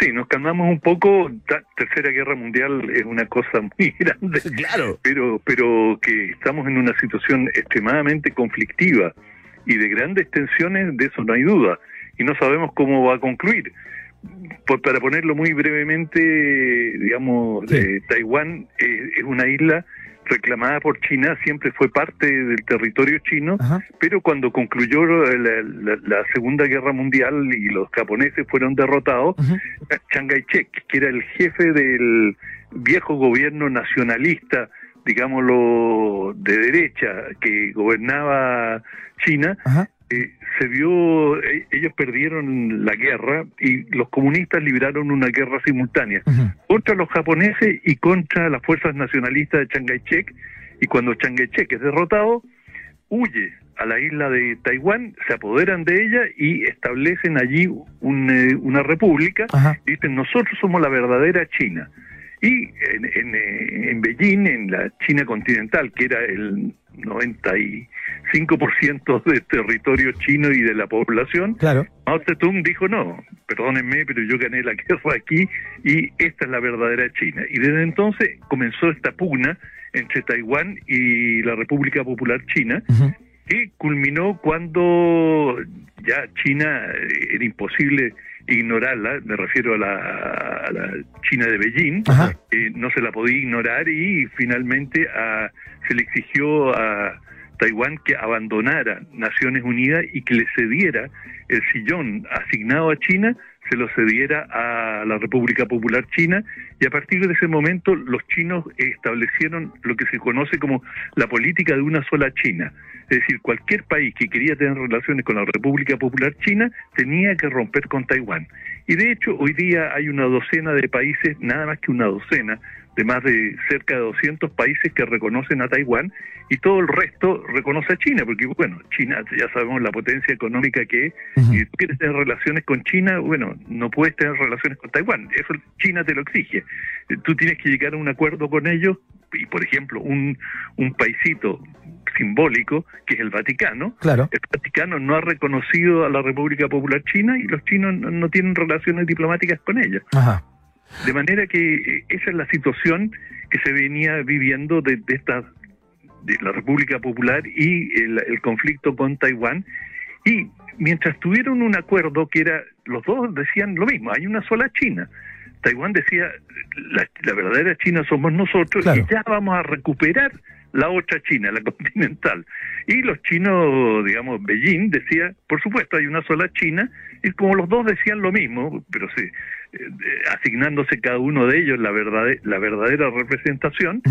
Sí, nos calmamos un poco. Tercera Guerra Mundial es una cosa muy grande. Claro. Pero, pero que estamos en una situación extremadamente conflictiva y de grandes tensiones, de eso no hay duda. Y no sabemos cómo va a concluir. Por- para ponerlo muy brevemente, digamos, Sí. eh, Taiwán eh, es una isla reclamada por China, siempre fue parte del territorio chino, Ajá. pero cuando concluyó la, la- la Segunda Guerra Mundial y los japoneses fueron derrotados. Chiang Kai-shek, que era el jefe del viejo gobierno nacionalista, digámoslo, de derecha, que gobernaba China, eh, se vio, eh, ellos perdieron la guerra y los comunistas libraron una guerra simultánea contra los japoneses y contra las fuerzas nacionalistas de Chiang Kai-shek. Y cuando Chiang Kai-shek es derrotado, huye a la isla de Taiwán, se apoderan de ella y establecen allí un, eh, una república. Y dicen, nosotros somos la verdadera China. Y en, en, eh, en Beijing, en la China continental, que era el 95% del territorio chino y de la población, Claro. Mao Zedong dijo, no, perdónenme, pero yo gané la guerra aquí y esta es la verdadera China. Y desde entonces comenzó esta pugna entre Taiwán y la República Popular China, Ujú. que culminó cuando ya China eh, era imposible ignorarla, me refiero a la, a la China de Beijing, eh, no se la podía ignorar y finalmente a- se le exigió a Taiwán que abandonara Naciones Unidas y que le cediera el sillón asignado a China, se lo cediera a la República Popular China y a partir de ese momento los chinos establecieron lo que se conoce como la política de una sola China. Es decir, cualquier país que quería tener relaciones con la República Popular China tenía que romper con Taiwán. Y de hecho, hoy día hay una docena de países, nada más que una docena, de más de cerca de 200 países que reconocen a Taiwán y todo el resto reconoce a China, porque bueno, China ya sabemos la potencia económica que es, Ujú. y tú quieres tener relaciones con China, bueno, no puedes tener relaciones con Taiwán, eso China te lo exige. Eh, Tú tienes que llegar a un acuerdo con ellos y por ejemplo, un, un paisito simbólico que es el Vaticano, Claro. el Vaticano no ha reconocido a la República Popular China y los chinos no, no tienen relaciones diplomáticas con ella. Ajá. De manera que eh, esa es la situación que se venía viviendo de, de esta de la República Popular y el, el conflicto con Taiwán. Y mientras tuvieron un acuerdo que era, los dos decían lo mismo, hay una sola China. Taiwán decía, la, la verdadera China somos nosotros Claro. y ya vamos a recuperar la otra China, la continental. Y los chinos, digamos, Beijing decía, por supuesto, hay una sola China, y como los dos decían lo mismo, pero sí, eh, asignándose cada uno de ellos la, verdade- la verdadera representación,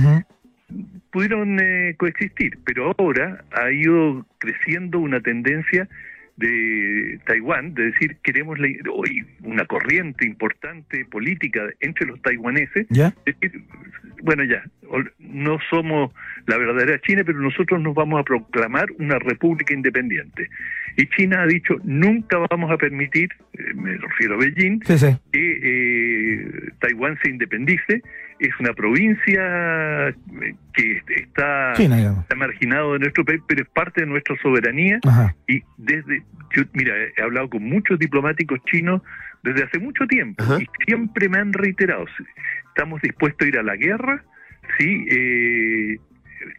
pudieron eh, coexistir, pero ahora ha ido creciendo una tendencia de Taiwán, de decir, queremos la- hoy una corriente importante política entre los taiwaneses, ¿Ya? decir, bueno ya, no somos la verdadera China, pero nosotros nos vamos a proclamar una república independiente. Y China ha dicho, nunca vamos a permitir, eh, me refiero a Beijing, Sí, sí. que eh, Taiwán se independice. Es una provincia eh, que está, China, está marginado de nuestro país, pero es parte de nuestra soberanía. Ajá. Y desde, yo, mira, he hablado con muchos diplomáticos chinos desde hace mucho tiempo Ajá. y siempre me han reiterado, si estamos dispuestos a ir a la guerra si eh,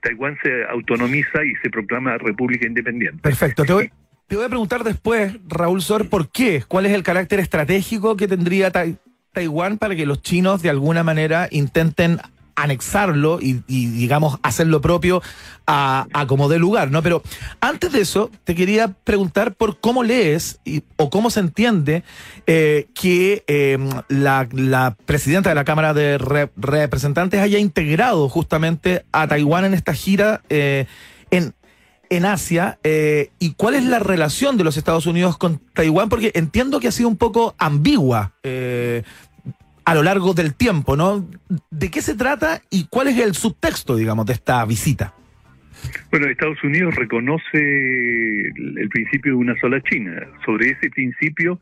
Taiwán se autonomiza y se proclama república independiente. Perfecto. Te voy, te voy a preguntar después, Raúl Sor, ¿por qué? ¿Cuál es el carácter estratégico que tendría Tai- Taiwán para que los chinos de alguna manera intenten anexarlo y, digamos, hacer lo propio a, como dé lugar, ¿no? Pero antes de eso, te quería preguntar por cómo lees y- o cómo se entiende eh, que eh, la, presidenta de la Cámara de Re- Representantes haya integrado justamente a Taiwán en esta gira eh, en, en Asia eh, y cuál es la relación de los Estados Unidos con Taiwán, porque entiendo que ha sido un poco ambigua eh, a lo largo del tiempo, ¿no? ¿De qué se trata y cuál es el subtexto, digamos, de esta visita? Bueno, Estados Unidos reconoce el, principio de una sola China. Sobre ese principio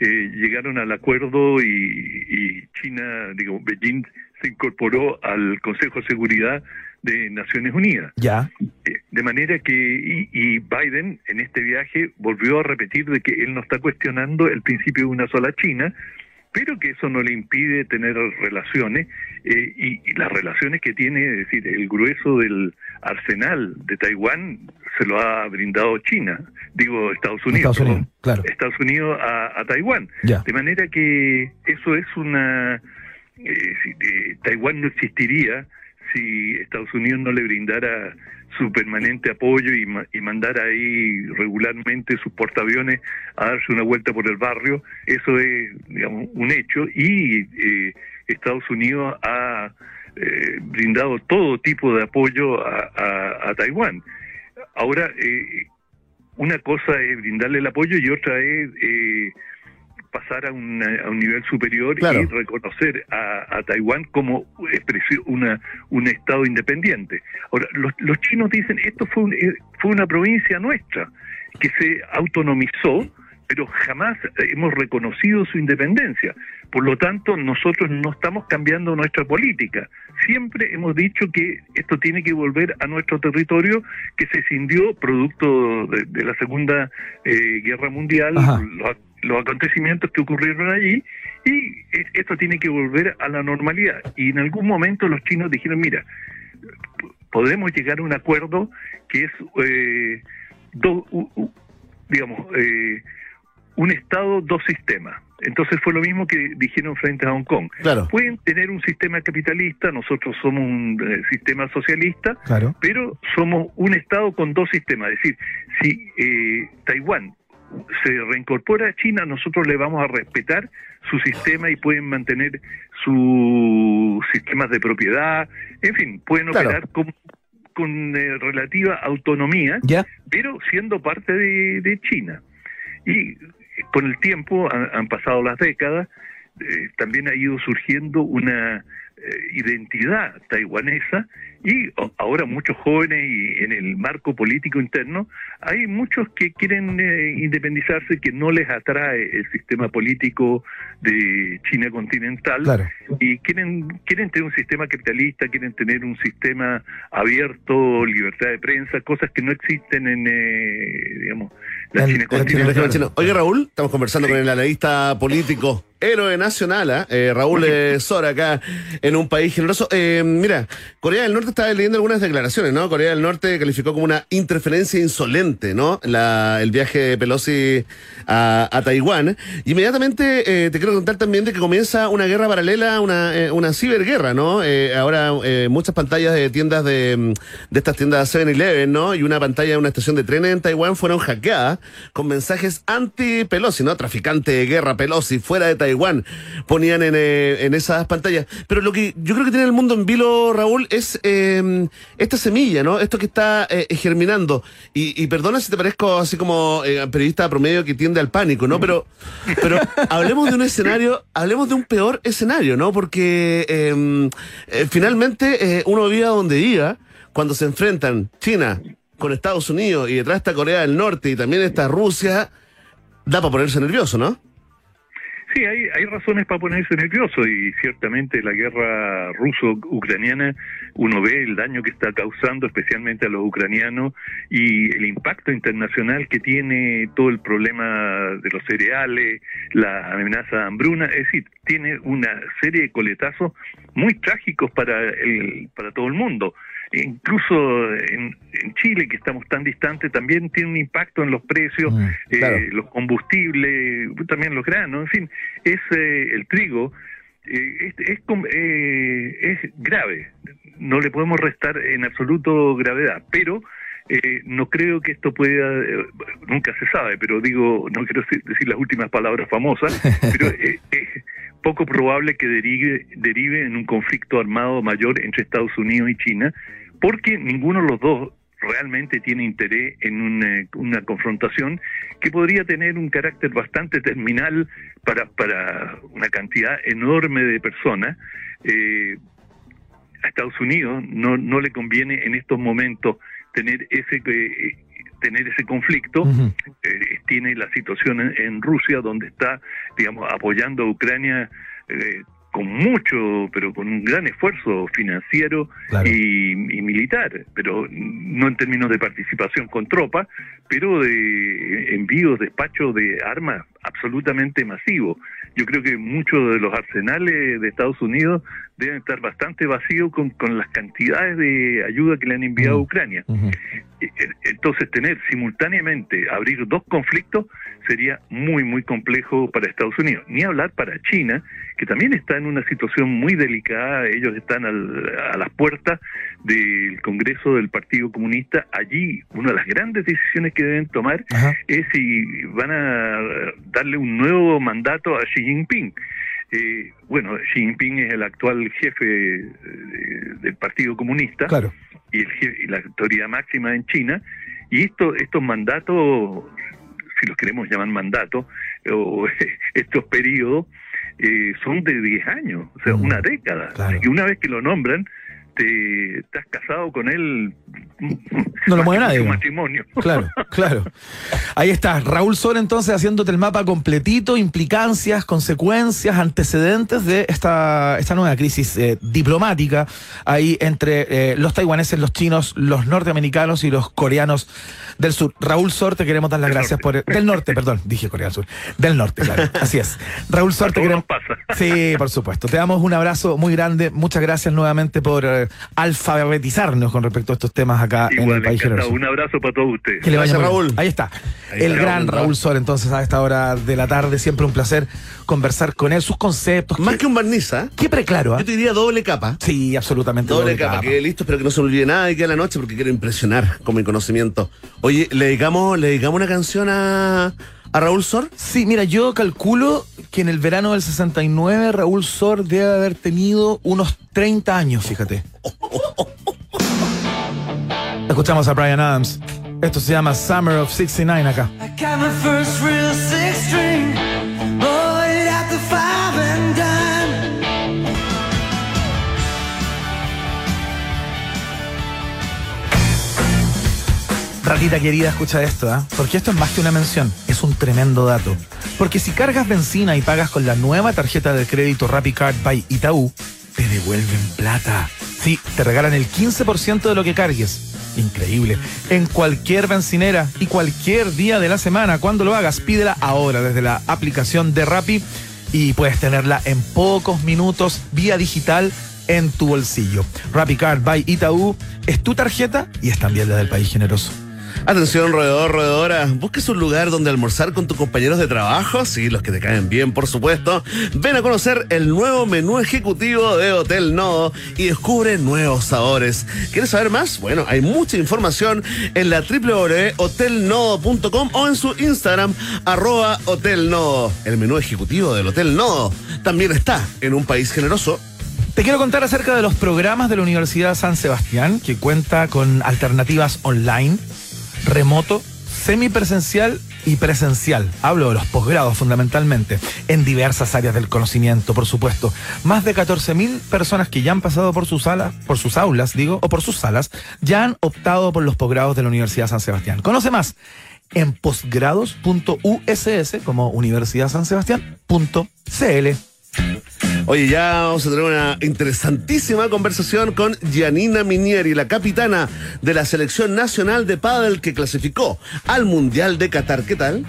eh, llegaron al acuerdo y, y China, digo, Beijing se incorporó al Consejo de Seguridad de Naciones Unidas. Ya. Eh, De manera que, y, y Biden en este viaje volvió a repetir de que él no está cuestionando el principio de una sola China, pero que eso no le impide tener relaciones eh, y, y, las relaciones que tiene, es decir, el grueso del arsenal de Taiwán se lo ha brindado China, digo Estados Unidos, Estados Unidos, claro. Estados Unidos a, a Taiwán. Ya. De manera que eso es una... eh, eh, Taiwán no existiría si Estados Unidos no le brindara su permanente apoyo y, ma- y mandara ahí regularmente sus portaaviones a darse una vuelta por el barrio, eso es digamos, un hecho y eh, Estados Unidos ha eh, brindado todo tipo de apoyo a, a- Taiwán. Ahora, eh, una cosa es brindarle el apoyo y otra es eh, pasar a, una- a un nivel superior Claro. y reconocer a, a Taiwán como expresión, una, un Estado independiente. Ahora, los, los chinos dicen, esto fue, un- eh, fue una provincia nuestra, que se autonomizó, pero jamás hemos reconocido su independencia. Por lo tanto, nosotros no estamos cambiando nuestra política. Siempre hemos dicho que esto tiene que volver a nuestro territorio que se cindió producto de, de la Segunda eh, Guerra Mundial, Ajá. los, los acontecimientos que ocurrieron allí, y es- esto tiene que volver a la normalidad. Y en algún momento los chinos dijeron, mira, podemos llegar a un acuerdo que es, eh, do- u- u- digamos, eh, un Estado, dos sistemas. Entonces fue lo mismo que dijeron frente a Hong Kong. Claro. Pueden tener un sistema capitalista, nosotros somos un eh, sistema socialista, Claro. pero somos un Estado con dos sistemas. Es decir, si eh, Taiwán se reincorpora a China, nosotros le vamos a respetar su sistema y pueden mantener sus sistemas de propiedad, en fin, pueden Claro. operar con, con eh, relativa autonomía, ¿Ya? pero siendo parte de, de China. Y eh, con el tiempo, han, han pasado las décadas, eh, también ha ido surgiendo una eh, identidad taiwanesa y ahora muchos jóvenes y en el marco político interno hay muchos que quieren eh, independizarse que no les atrae el sistema político de China continental Claro. y quieren quieren tener un sistema capitalista, quieren tener un sistema abierto, libertad de prensa, cosas que no existen en eh, digamos la chino. Oye, Raúl, estamos conversando con el analista político, héroe nacional, ¿ah? Eh, Raúl eh, Sora, acá en un país generoso. Eh, mira, Corea del Norte estaba leyendo algunas declaraciones, ¿no? Corea del Norte calificó como una interferencia insolente, ¿no? La, el viaje de Pelosi a, a Taiwán. Inmediatamente te quiero contar también de que comienza una guerra paralela, una, una ciberguerra, ¿no? Ahora eh, muchas pantallas de tiendas de, de estas tiendas 7-Eleven, ¿no? Y una pantalla de una estación de trenes en Taiwán fueron hackeadas con mensajes anti-Pelosi, ¿no? Traficante de guerra Pelosi, fuera de Taiwán, ponían en, eh, en esas pantallas. Pero lo que yo creo que tiene el mundo en vilo, Raúl, es eh, esta semilla, ¿no? Esto que está eh, germinando. Y, perdona si te parezco así como eh, periodista promedio que tiende al pánico, ¿no? Pero, pero hablemos de un escenario, hablemos de un peor escenario, ¿no? Porque eh, eh, finalmente uno vive donde diga, cuando se enfrentan China con Estados Unidos y detrás está Corea del Norte y también está Rusia, da para ponerse nervioso, ¿no? Sí, hay, hay razones para ponerse nervioso y ciertamente la guerra ruso-ucraniana, uno ve el daño que está causando especialmente a los ucranianos y el impacto internacional que tiene todo el problema de los cereales, la amenaza de hambruna, es decir, tiene una serie de coletazos muy trágicos para, el, para todo el mundo. Incluso en, en Chile, que estamos tan distantes, también tiene un impacto en los precios, Mm, eh, los combustibles, también los granos, en fin, es eh, el trigo, eh, es, es, eh, es grave, no le podemos restar en absoluto gravedad, pero eh, no creo que esto pueda, nunca se sabe, pero digo, no quiero decir las últimas palabras famosas, pero es poco probable que derive, derive en un conflicto armado mayor entre Estados Unidos y China, porque ninguno de los dos realmente tiene interés en una, una confrontación que podría tener un carácter bastante terminal para, para una cantidad enorme de personas. Eh, a Estados Unidos no, no le conviene en estos momentos tener ese eh, tener ese conflicto eh, tiene la situación en, en Rusia donde está digamos apoyando a Ucrania eh, con mucho pero con un gran esfuerzo financiero Claro. y, y militar pero no en términos de participación con tropas pero de envíos despacho de armas absolutamente masivo. Yo creo que muchos de los arsenales de Estados Unidos deben estar bastante vacíos con, con las cantidades de ayuda que le han enviado a Ucrania. E- e- Entonces, tener simultáneamente, abrir dos conflictos sería muy, muy complejo para Estados Unidos. Ni hablar para China, que también está en una situación muy delicada. Ellos están al- a las puertas del Congreso del Partido Comunista. Allí, una de las grandes decisiones que deben tomar es si van a darle un nuevo mandato a Xi Jinping. Eh, bueno, Xi Jinping es el actual jefe eh, del Partido Comunista Claro. y, el je- y la autoridad máxima en China. Y esto, estos mandatos, si los queremos llamar mandatos, o estos periodos, eh, son de 10 años, o sea, una década. Y una vez que lo nombran, te estás casado con él. No lo mueve nadie. Un matrimonio. Claro, claro. Ahí está, Raúl Sol entonces haciéndote el mapa completito, implicancias, consecuencias, antecedentes de esta, esta nueva crisis eh, diplomática ahí entre eh, los taiwaneses, los chinos, los norteamericanos y los coreanos del sur. Raúl Sor, te queremos dar las gracias por... Del norte, perdón, dije Corea del Sur. Del norte, claro, así es. Raúl Sor, te queremos... Sí, por supuesto. Te damos un abrazo muy grande. Muchas gracias nuevamente por eh, alfabetizarnos con respecto a estos temas acá en el país generoso. Un abrazo para todos ustedes. Que le vaya bien. Ahí está. Ahí el está, gran Raúl, Raúl Sol, entonces, a esta hora de la tarde. Siempre un placer conversar con él, sus conceptos. Más que un barniz, ¿ah? Qué preclaro, ¿ah? Yo te diría doble capa. Sí, absolutamente. Doble, capa, que listo, espero que no se olvide nada de que a la noche porque quiero impresionar con mi conocimiento. Oye, ¿le dedicamos, le dedicamos una canción a, a Raúl Sor? Sí, mira, yo calculo que en el verano del 69 Raúl Sor debe haber tenido unos 30 años, fíjate. Escuchamos a Brian Adams. Esto se llama Summer of 69 acá. Got my first real six string, Ratita querida, escucha esto, ¿ah? Porque esto es más que una mención, es un tremendo dato. Porque si cargas benzina y pagas con la nueva tarjeta de crédito RappiCard by Itaú, te devuelven plata. Sí, te regalan el 15% de lo que cargues. Increíble. En cualquier bencinera y cualquier día de la semana, cuando lo hagas, pídela ahora desde la aplicación de Rappi y puedes tenerla en pocos minutos vía digital en tu bolsillo. RappiCard by Itaú es tu tarjeta y es también la del país generoso. Atención, roedor, roedora. ¿Busques un lugar donde almorzar con tus compañeros de trabajo? Sí, los que te caen bien, por supuesto. Ven a conocer el nuevo menú ejecutivo de Hotel Nodo y descubre nuevos sabores. ¿Quieres saber más? Bueno, hay mucha información en la www.hotelnodo.com o en su Instagram, arroba. El menú ejecutivo del Hotel Nodo también está en un país generoso Te quiero contar acerca de los programas de la Universidad San Sebastián, que cuenta con alternativas online, remoto, semipresencial y presencial. Hablo de los posgrados fundamentalmente, en diversas áreas del conocimiento, por supuesto. Más de 14.000 personas que ya han pasado por sus salas, por sus aulas, digo, o por sus salas, ya han optado por los posgrados de la Universidad San Sebastián. Conoce más en posgrados.uss como Universidad San Sebastián.cl. Oye, ya vamos a tener una interesantísima conversación con Gianina Minieri, la capitana de la selección nacional de pádel que clasificó al Mundial de Qatar. ¿Qué tal?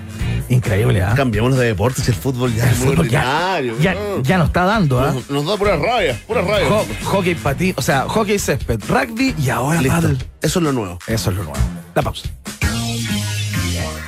Increíble, ¿ah? Cambiémonos de deportes y el fútbol ya El es muy fútbol ya, ya, ya nos está dando, ¿ah? Nos, nos da puras rabias, puras rabias. Ho- hockey patín, o sea, hockey césped, rugby y ahora Listo. pádel. Eso es lo nuevo. Eso es lo nuevo. La pausa.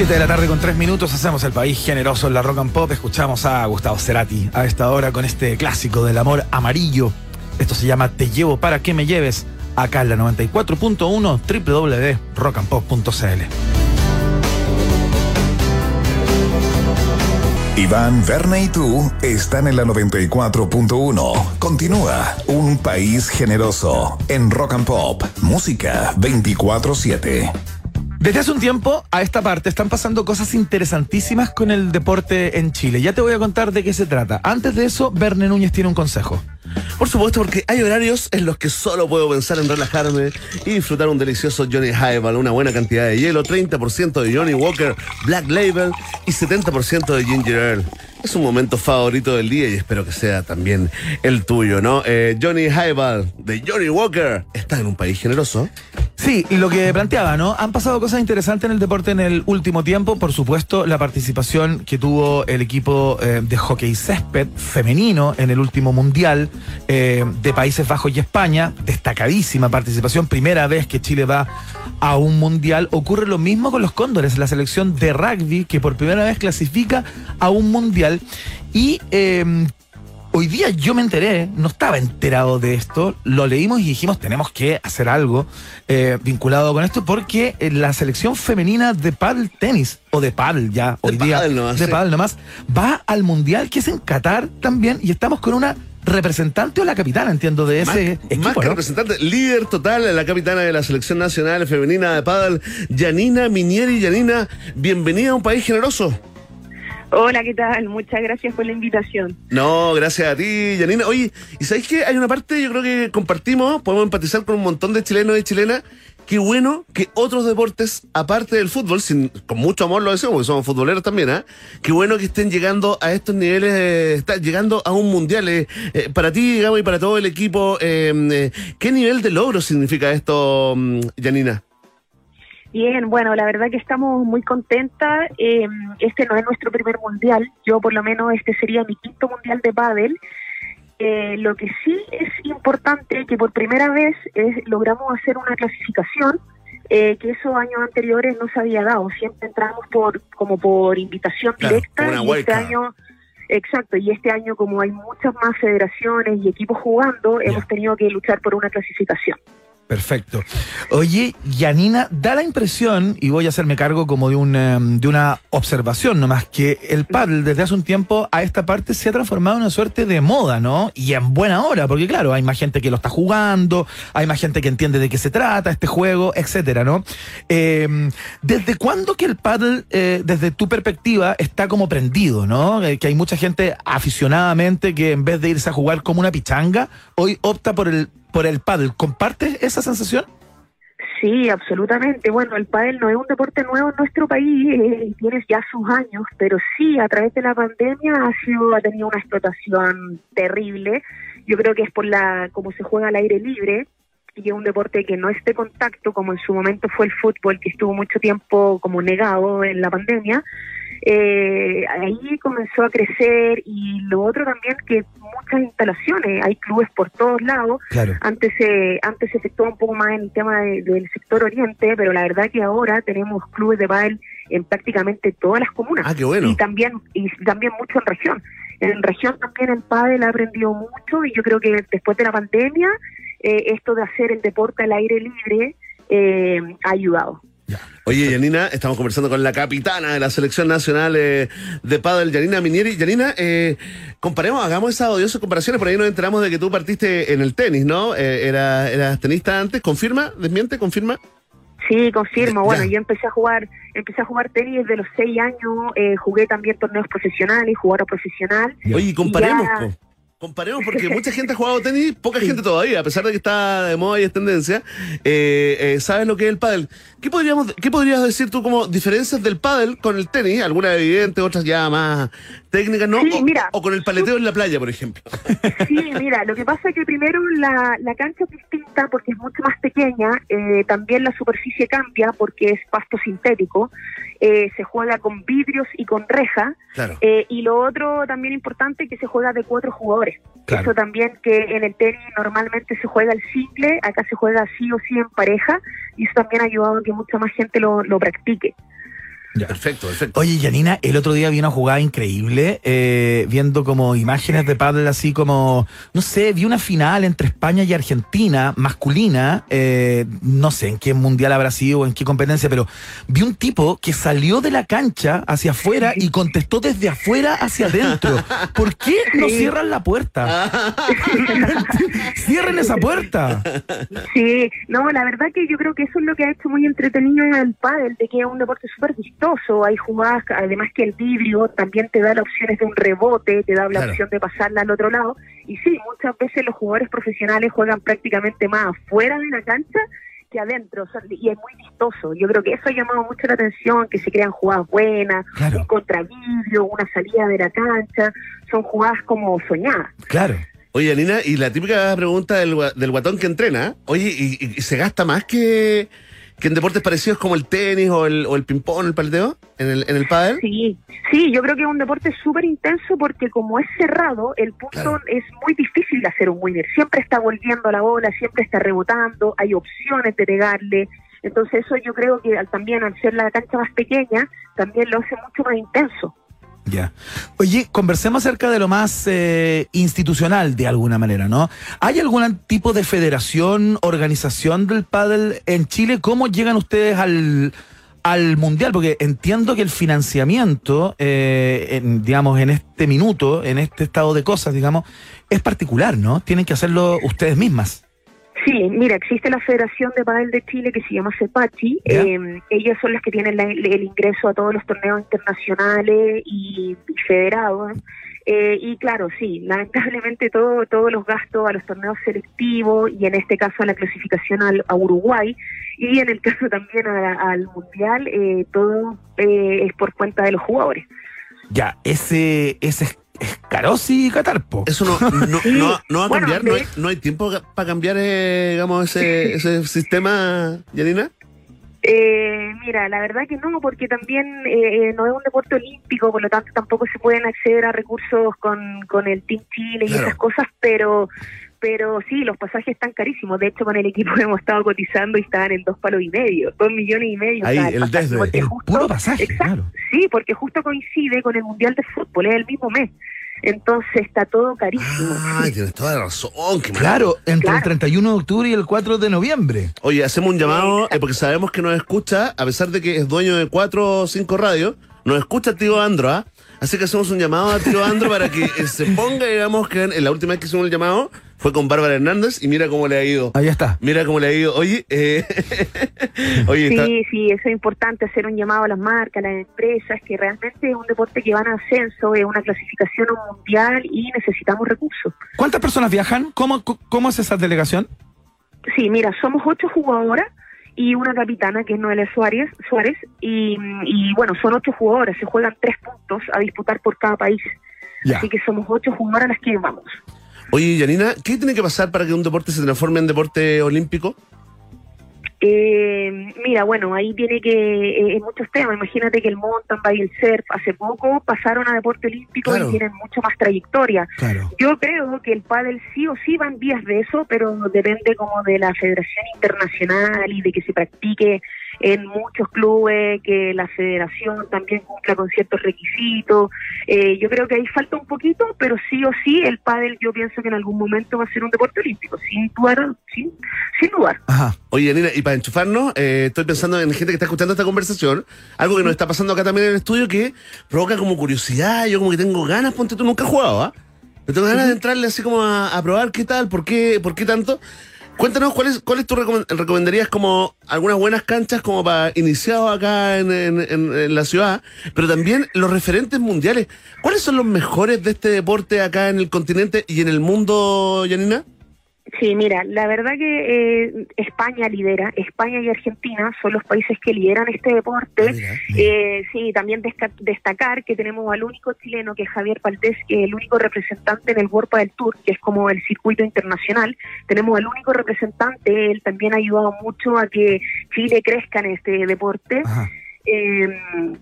Siete de la tarde con tres minutos hacemos el país generoso en la rock and pop. Escuchamos a Gustavo Cerati a esta hora con este clásico del amor amarillo. Esto se llama Te llevo para que me lleves. Acá en la 94.1 www.rockandpop.cl. Iván, Berna y tú están en la 94.1. Continúa Un País Generoso en Rock and Pop. Música 24-7. Desde hace un tiempo a esta parte están pasando cosas interesantísimas con el deporte en Chile. Ya te voy a contar de qué se trata. Antes de eso, Verne Núñez tiene un consejo. Por supuesto, porque hay horarios en los que solo puedo pensar en relajarme y disfrutar un delicioso Johnny Highball, una buena cantidad de hielo, 30% de Johnny Walker Black Label y 70% de Ginger Ale. Es un momento favorito del día y espero que sea también el tuyo, ¿no? Eh, Johnny Highball de Johnny Walker está en un país generoso. Sí, y lo que planteaba, ¿no? Han pasado cosas interesantes en el deporte en el último tiempo. Por supuesto, la participación que tuvo el equipo eh, de hockey césped femenino en el último mundial eh, de Países Bajos y España. Destacadísima participación. Primera vez que Chile va a un mundial. Ocurre lo mismo con los Cóndores, la selección de rugby que por primera vez clasifica a un mundial. Y eh, Hoy día yo me enteré, no estaba enterado de esto, lo leímos y dijimos tenemos que hacer algo eh, vinculado con esto porque eh, la selección femenina de paddle tenis, o de paddle ya, hoy día, pádel nomás, de sí. nomás, va al mundial que es en Qatar también y estamos con una representante o la capitana, entiendo, de ese más, equipo, más que ¿no? representante, líder total, la capitana de la selección nacional femenina de pádel, Yanina Minieri. Yanina, bienvenida a un país generoso. Hola, ¿qué tal? Muchas gracias por la invitación. No, gracias a ti, Yanina. Oye, ¿y sabéis qué? Hay una parte, yo creo que compartimos, podemos empatizar con un montón de chilenos y chilenas. Qué bueno que otros deportes, aparte del fútbol, sin, con mucho amor lo decimos, porque somos futboleros también, ¿ah? Qué bueno que estén llegando a estos niveles, eh, están llegando a un mundial. eh, eh, para ti, digamos, y para todo el equipo, eh, ¿qué nivel de logro significa esto, mm, Yanina? Bien, bueno, la verdad que estamos muy contentas. Eh, este no es nuestro primer mundial. Yo, por lo menos, este sería mi quinto mundial de pádel. Eh, lo que sí es importante que por primera vez es, logramos hacer una clasificación eh, que esos años anteriores no se había dado. Siempre entramos por como por invitación Claro, directa una y este año Exacto, y este año como hay muchas más federaciones y equipos jugando, hemos tenido que luchar por una clasificación. Perfecto. Oye, Yanina, da la impresión, y voy a hacerme cargo como de una, de una observación nomás, que el paddle desde hace un tiempo a esta parte se ha transformado en una suerte de moda, ¿no? Y en buena hora, porque claro, hay más gente que lo está jugando, hay más gente que entiende de qué se trata este juego, etcétera, ¿no? Eh, ¿Desde cuándo que el paddle, eh, desde tu perspectiva, está como prendido, ¿no? Eh, que hay mucha gente aficionadamente que en vez de irse a jugar como una pichanga, hoy opta por el por el paddle. ¿Compartes esa sensación? Sí, absolutamente. Bueno, el pádel no es un deporte nuevo en nuestro país, eh, tiene ya sus años, pero sí, a través de la pandemia ha sido ha tenido una explotación terrible. Yo creo que es por la como se juega al aire libre y es un deporte que no es de contacto como en su momento fue el fútbol que estuvo mucho tiempo como negado en la pandemia. Eh, ahí comenzó a crecer y lo otro también que muchas instalaciones, hay clubes por todos lados. Claro. Antes se antes se efectuaba un poco más en el tema de- del sector oriente, pero la verdad que ahora tenemos clubes de pádel en prácticamente todas las comunas. Ah, qué bueno. Y también y también mucho en región. En región también el pádel ha aprendido mucho y yo creo que después de la pandemia eh, esto de hacer el deporte al aire libre eh, ha ayudado. Oye, Yanina, estamos conversando con la capitana de la selección nacional eh, de pádel, Yanina Minieri. Yanina, eh, comparemos, hagamos esas odiosas comparaciones. Por ahí nos enteramos de que tú partiste en el tenis, ¿no? Eh, era, eras tenista antes. ¿Confirma? ¿Desmiente? ¿Confirma? Sí, confirmo. Ya. Bueno, yo empecé a jugar, empecé a jugar tenis desde los seis años. eh, jugué también torneos profesionales, jugar a profesional. Oye, y comparemos, Ya. Comparemos porque mucha gente ha jugado tenis, poca gente todavía, a pesar de que está de moda y es tendencia. Eh, eh, ¿Sabes lo que es el pádel? ¿Qué, podríamos, ¿Qué podrías decir tú como diferencias del pádel con el tenis? Algunas evidentes, otras ya más técnicas, ¿no? Sí, o, mira. o con el paleteo en la playa, por ejemplo. Sí, mira, lo que pasa es que primero la, la cancha es distinta porque es mucho más pequeña, eh, también la superficie cambia porque es pasto sintético, eh, se juega con vidrios y con reja, Claro. eh, y lo otro también importante que se juega de cuatro jugadores. Claro. Eso también que en el tenis normalmente se juega el simple, acá se juega sí o sí en pareja, y eso también ha ayudado a que mucha más gente lo, lo practique. Perfecto, perfecto. Oye, Yanina, el otro día vi una jugada increíble, eh, viendo como imágenes de pádel así como, no sé, vi una final entre España y Argentina, masculina, eh, no sé en qué mundial habrá sido o en qué competencia, pero vi un tipo que salió de la cancha hacia afuera y contestó desde afuera hacia adentro. ¿Por qué no Sí. cierran la puerta? Cierren esa puerta. Sí, no, la verdad que yo creo que eso es lo que ha hecho muy entretenido el pádel, de que es un deporte súper vistoso. Hay jugadas, además que el vidrio también te da las opciones de un rebote, te da la Claro. opción de pasarla al otro lado. Y sí, muchas veces los jugadores profesionales juegan prácticamente más afuera de la cancha que adentro, o sea, y es muy vistoso. Yo creo que eso ha llamado mucho la atención, que se crean jugadas buenas, Claro. un contravidrio, una salida de la cancha, son jugadas como soñadas. Claro. Oye, Nina, y la típica pregunta del, gua- del guatón que entrena, oye, ¿y, y- y se gasta más que, que en deportes parecidos como el tenis o el, o el ping-pong, el paleteo, en el, en el pádel? Sí, sí, yo creo que es un deporte súper intenso porque como es cerrado, el punto Claro. es muy difícil de hacer un winner. Siempre está volviendo la bola, siempre está rebotando, hay opciones de pegarle. Entonces eso yo creo que al- también al ser la cancha más pequeña, también lo hace mucho más intenso. Ya. Oye, conversemos acerca de lo más eh, institucional de alguna manera, ¿no? ¿Hay algún tipo de federación, organización del pádel en Chile? ¿Cómo llegan ustedes al, al mundial? Porque entiendo que el financiamiento, eh, en, digamos, en este minuto, en este estado de cosas, digamos, es particular, ¿no? Tienen que hacerlo ustedes mismas. Sí, mira, existe la Federación de Padel de Chile que se llama CEPACHI. Eh, ellas son las que tienen la- el ingreso a todos los torneos internacionales y, federados. Eh, y claro, sí, lamentablemente todo, todos los gastos a los torneos selectivos y en este caso a la clasificación al, a Uruguay y en el caso también a- al Mundial, eh, todo eh, es por cuenta de los jugadores. Ya, ese, ese es Carosi y Catarpo. Eso no, no, Sí. no, no va a Bueno, cambiar, de- no hay, no hay tiempo para cambiar, eh, digamos, ese, ese sistema, Yanina. Eh, mira, la verdad que no, porque también eh, no es un deporte olímpico, por lo tanto tampoco se pueden acceder a recursos con, con el Team Chile y Claro. esas cosas, pero pero sí, los pasajes están carísimos. De hecho, con el equipo hemos estado cotizando y estaban en dos palos y medio, dos millones y medio. Ahí, el desde. El justo- puro pasaje, Exacto. claro. Sí, porque justo coincide con el Mundial de Fútbol, es el mismo mes. Entonces está todo carísimo. Ah, tienes toda la razón. qué mal. Claro, entre el Claro. 31 de octubre y el 4 de noviembre. Oye, hacemos un llamado, eh, porque sabemos que nos escucha, a pesar de que es dueño de cuatro o cinco radios, nos escucha tío Andro, ¿ah? Así que hacemos un llamado a tío Andro para que eh, se ponga, digamos, que en, en la última vez que hicimos el llamado fue con Bárbara Hernández y mira cómo le ha ido. Ahí está. Mira cómo le ha ido. Oye, eh, oye, está- Sí, sí, eso es importante, hacer un llamado a las marcas, a las empresas, que realmente es un deporte que va en ascenso, es una clasificación mundial y necesitamos recursos. ¿Cuántas personas viajan? ¿Cómo, cómo es esa delegación? Sí, mira, somos ocho jugadoras y una capitana que es Noelia Suárez, Suárez y, y bueno, son ocho jugadoras, se juegan tres puntos a disputar por cada país. Ya. Así que somos ocho jugadoras las que vamos. Oye, Yanina, ¿qué tiene que pasar para que un deporte se transforme en deporte olímpico? Eh, mira, bueno, ahí tiene que, eh, en muchos temas, imagínate que el mountain bike y el surf hace poco pasaron a deporte olímpico Claro. y tienen mucho más trayectoria. Claro. Yo creo que el pádel sí o sí va en vías de eso, pero depende como de la Federación Internacional y de que se practique en muchos clubes, que la federación también cumpla con ciertos requisitos. Eh, yo creo que ahí falta un poquito, pero sí o sí el pádel yo pienso que en algún momento va a ser un deporte olímpico, sin dudar, sin, sin dudar. Ajá. Oye, Yanina, y para enchufarnos, eh, estoy pensando en gente que está escuchando esta conversación, algo que nos está pasando acá también en el estudio que provoca como curiosidad, yo como que tengo ganas, ponte tú, nunca he jugado, ¿ah? Pero tengo ganas de entrarle así como a, a probar qué tal, por qué, por qué tanto. Cuéntanos, ¿cuáles cuáles tú recom- recomendarías como algunas buenas canchas como para iniciados acá en, en- en- en la ciudad, pero también los referentes mundiales? ¿Cuáles son los mejores de este deporte acá en el continente y en el mundo, Yanina? Sí, mira, la verdad que eh, España lidera, España y Argentina son los países que lideran este deporte. Ah, mira. Eh, sí, también desca- destacar que tenemos al único chileno, que es Javier Paltés, que es el único representante en el World del Tour, que es como el circuito internacional. Tenemos al único representante, él también ha ayudado mucho a que Chile crezca en este deporte. Ajá. Eh,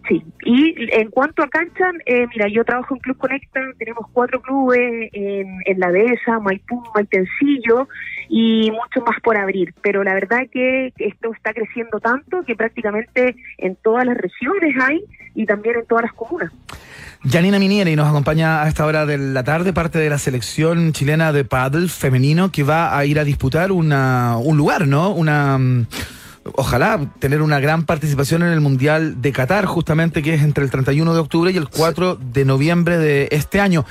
sí, y en cuanto a cancha, eh, mira, yo trabajo en Club Conecta, tenemos cuatro clubes en, en La Dehesa, Maipú, Maitencillo y mucho más por abrir, pero la verdad es que esto está creciendo tanto que prácticamente en todas las regiones hay y también en todas las comunas. Janina Minieri nos acompaña a esta hora de la tarde, parte de la selección chilena de paddle femenino que va a ir a disputar una, un lugar, ¿no? Una mm, ojalá tener una gran participación en el Mundial de Qatar, justamente que es entre el 31 de octubre y el 4 de noviembre de este año.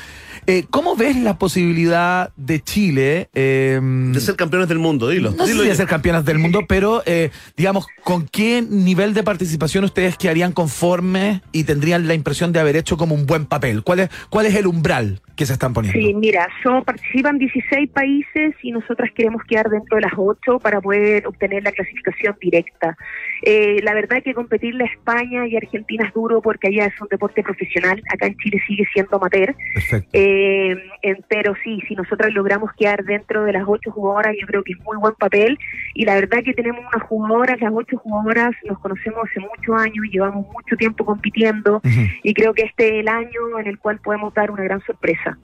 Eh, ¿Cómo ves la posibilidad de Chile? eh, De ser campeones del mundo, dilo. no sé dilo si de ser campeonas del mundo, pero eh, digamos, ¿con qué nivel de participación ustedes quedarían conformes y tendrían la impresión de haber hecho como un buen papel? ¿Cuál es, cuál es el umbral que se están poniendo? Sí, mira, son, participan 16 países y nosotras queremos quedar dentro de las 8 para poder obtener la clasificación directa. Eh, la verdad es que competirle a España y Argentina es duro porque allá es un deporte profesional, acá en Chile sigue siendo amateur. Perfecto. Eh, en- pero sí, si nosotras logramos quedar dentro de las ocho jugadoras, yo creo que es muy buen papel. Y la verdad que tenemos unas jugadoras, las ocho jugadoras, nos conocemos hace muchos años y llevamos mucho tiempo compitiendo. Y creo que este es el año en el cual podemos dar una gran sorpresa.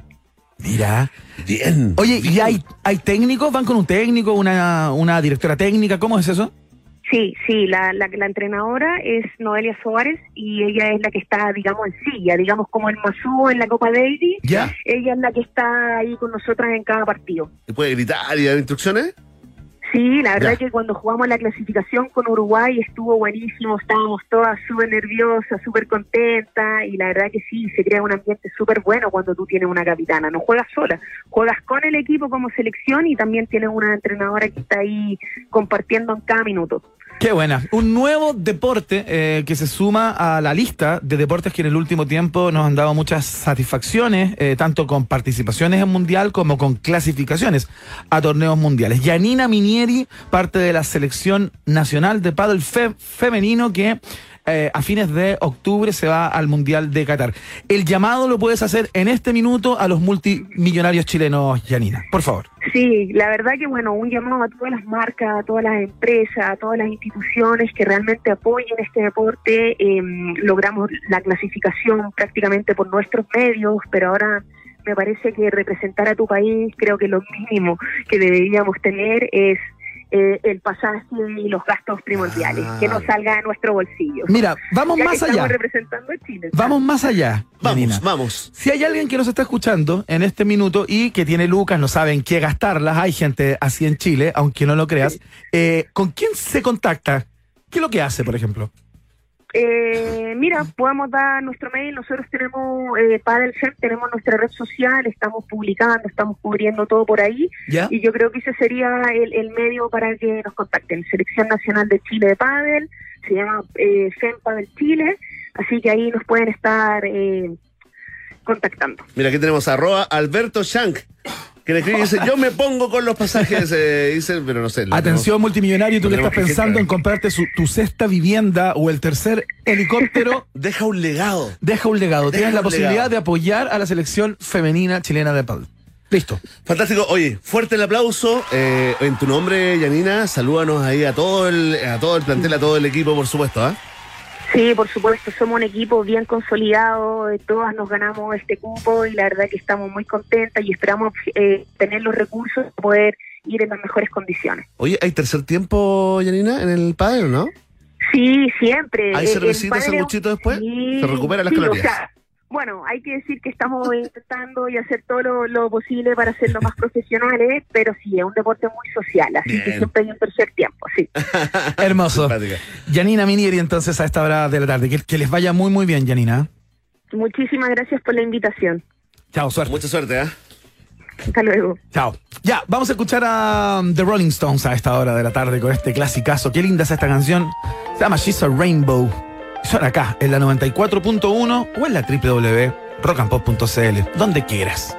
Mira. Bien. Oye, ¿y hay, hay técnicos? ¿Van con un técnico, una, una directora técnica? ¿Cómo es eso? Sí, sí, la, la, la entrenadora es Noelia Suárez y ella es la que está, digamos, en silla, digamos como el Mazú en la Copa Davis. Ya. Ella es la que está ahí con nosotras en cada partido. ¿Y puede gritar y dar instrucciones? Sí, la verdad Ya. que cuando jugamos la clasificación con Uruguay estuvo buenísimo, estábamos todas súper nerviosas, súper contentas y la verdad que sí, se crea un ambiente súper bueno cuando tú tienes una capitana, no juegas sola, juegas con el equipo como selección y también tienes una entrenadora que está ahí compartiendo en cada minuto. Qué buena. Un nuevo deporte eh, que se suma a la lista de deportes que en el último tiempo nos han dado muchas satisfacciones, eh, tanto con participaciones en mundial como con clasificaciones a torneos mundiales. Yanina Minieri, parte de la selección nacional de paddle fe- femenino que eh, a fines de octubre se va al mundial de Qatar. El llamado lo puedes hacer en este minuto a los multimillonarios chilenos, Yanina. Por favor. Sí, la verdad que bueno, un llamado a todas las marcas, a todas las empresas, a todas las instituciones que realmente apoyen este deporte. Eh, logramos la clasificación prácticamente por nuestros medios, pero ahora me parece que representar a tu país, creo que lo mínimo que deberíamos tener es eh, el pasaje y los gastos primordiales, que no salga de nuestro bolsillo. Mira, vamos Ya más estamos allá. representando a Chile. Vamos más allá. Vamos, vamos. Si hay alguien que nos está escuchando en este minuto y que tiene lucas, no saben qué gastarlas, hay gente así en Chile, aunque no lo creas, eh, ¿con quién se contacta? ¿Qué es lo que hace, por ejemplo? Eh, mira, podemos dar nuestro mail. Nosotros tenemos eh, Padel Fem, tenemos nuestra red social, estamos publicando, estamos cubriendo todo por ahí. ¿Ya? Y yo creo que ese sería el, el medio para que nos contacten. Selección Nacional de Chile de Padel, se llama eh, Padel Chile, así que ahí nos pueden estar eh, contactando. Mira, aquí tenemos arroba Alberto Shank. Que le escribe y dice, yo me pongo con los pasajes, eh, dice, pero no sé. Atención, multimillonario, tú que estás pensando en comprarte su- tu sexta vivienda o el tercer helicóptero, Deja un legado. deja un legado. Deja Tienes la posibilidad legado. de apoyar a la selección femenina chilena de paddle. Listo. Fantástico. Oye, fuerte el aplauso. eh, en tu nombre, Yanina, salúdanos ahí a todo el, a todo el plantel, a todo el equipo, por supuesto, ¿ah? Sí, por supuesto, somos un equipo bien consolidado, eh, todas nos ganamos este cupo y la verdad que estamos muy contentas y esperamos eh, tener los recursos para poder ir en las mejores condiciones. Oye, ¿hay tercer tiempo, Yanina, en el padre, no? Sí, siempre. ¿Hay Eh, cervecita, sanguchito después? Sí, ¿Se recupera las sí, calorías? o sea, bueno, hay que decir que estamos intentando y hacer todo lo, lo posible para hacerlo más profesionales, pero sí, es un deporte muy social, así que siempre hay un tercer tiempo, sí. Hermoso. Yanina Minieri, entonces, a esta hora de la tarde. Que, que les vaya muy, muy bien, Yanina. Muchísimas gracias por la invitación. Chao, suerte. Mucha suerte, ¿ah? Hasta luego. Chao. Ya, vamos a escuchar a um, The Rolling Stones a esta hora de la tarde con este clasicazo. Qué linda es esta canción. Se llama She's a Rainbow. Suena acá, en la 94.1 o en la www.rockandpop.cl. Donde quieras.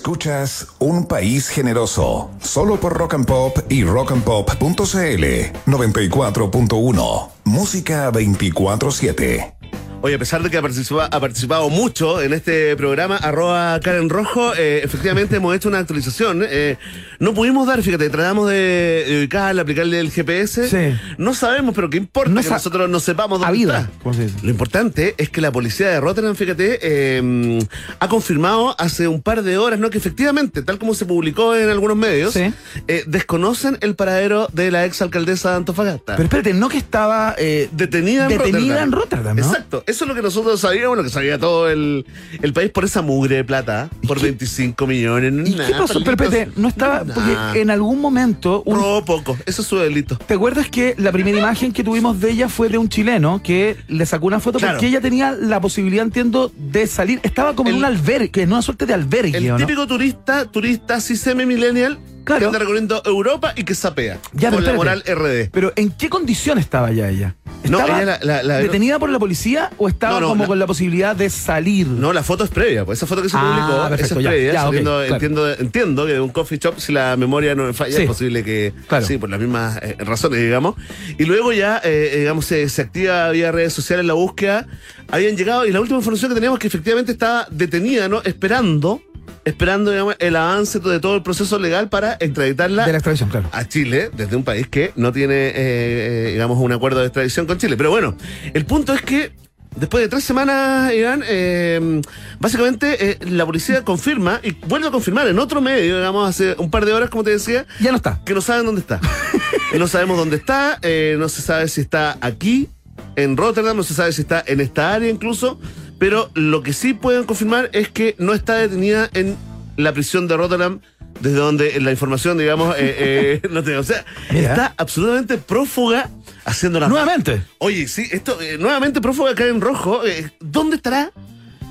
Escuchas Un País Generoso, solo por Rock and Pop y rockandpop.cl 94.1. Música 24-7. Oye, a pesar de que ha participado, ha participado mucho en este programa, arroba Karen Rojo, eh, efectivamente hemos hecho una actualización. eh, no pudimos dar, fíjate, tratamos de ubicarle, aplicarle el GPS. Sí. No sabemos, pero qué importa No que nosotros no sepamos dónde Habida, está. ¿cómo se dice? Lo importante es que la policía de Rotterdam, fíjate, eh, ha confirmado hace un par de horas, ¿no? Que efectivamente, tal como se publicó en algunos medios, Sí. eh, desconocen el paradero de la ex alcaldesa de Antofagasta. Pero espérate, no que estaba eh, detenida en detenida Rotterdam. en Rotterdam, ¿no? Exacto. Eso es lo que nosotros sabíamos, lo que sabía todo el, el país por esa mugre de plata, por 25 millones. ¿Y qué pasó? Pero no estaba. Porque en algún momento. un- poco, eso es su delito. ¿Te acuerdas que la primera imagen que tuvimos de ella fue de un chileno que le sacó una foto Claro. porque ella tenía la posibilidad, entiendo, de salir? Estaba como en un albergue, en una suerte de albergue, El ¿o no? típico turista, turista así semi-millennial, Claro. que anda recorriendo Europa y que sapea. Ya, con la moral. RD. Pero ¿en qué condición estaba ya ella? No, ¿Estaba ella la- la- la- detenida por la policía o estaba No, no, como con la posibilidad de salir? No, la foto es previa, pues esa foto que se Ah, publicó, perfecto, esa es previa, ya, saliendo- entiendo, entiendo que de un coffee shop, si la memoria no me falla, Sí. es posible que, Claro. sí, por las mismas eh, razones, digamos. Y luego ya, eh, digamos, se, se activa vía redes sociales la búsqueda, habían llegado, y la última información que teníamos es que efectivamente estaba detenida, ¿no? Esperando, esperando, digamos, el avance de todo el proceso legal para extraditarla De la extradición, claro. a Chile desde un país que no tiene, eh, eh, digamos, un acuerdo de extradición con Chile. Pero bueno, el punto es que después de tres semanas, Iván, eh, básicamente eh, la policía confirma y vuelve a confirmar en otro medio, digamos, hace un par de horas, como te decía, Ya no está. que no saben dónde está. no sabemos dónde está, eh, no se sabe si está aquí, en Rotterdam, no se sabe si está en esta área incluso, pero lo que sí pueden confirmar es que no está detenida en la prisión de Rotterdam, desde donde la información, digamos, eh, eh, no tengo. O sea, Mira. está absolutamente prófuga haciendo la Nuevamente. Oye, sí, esto, eh, nuevamente prófuga acá en rojo. eh, ¿Dónde estará?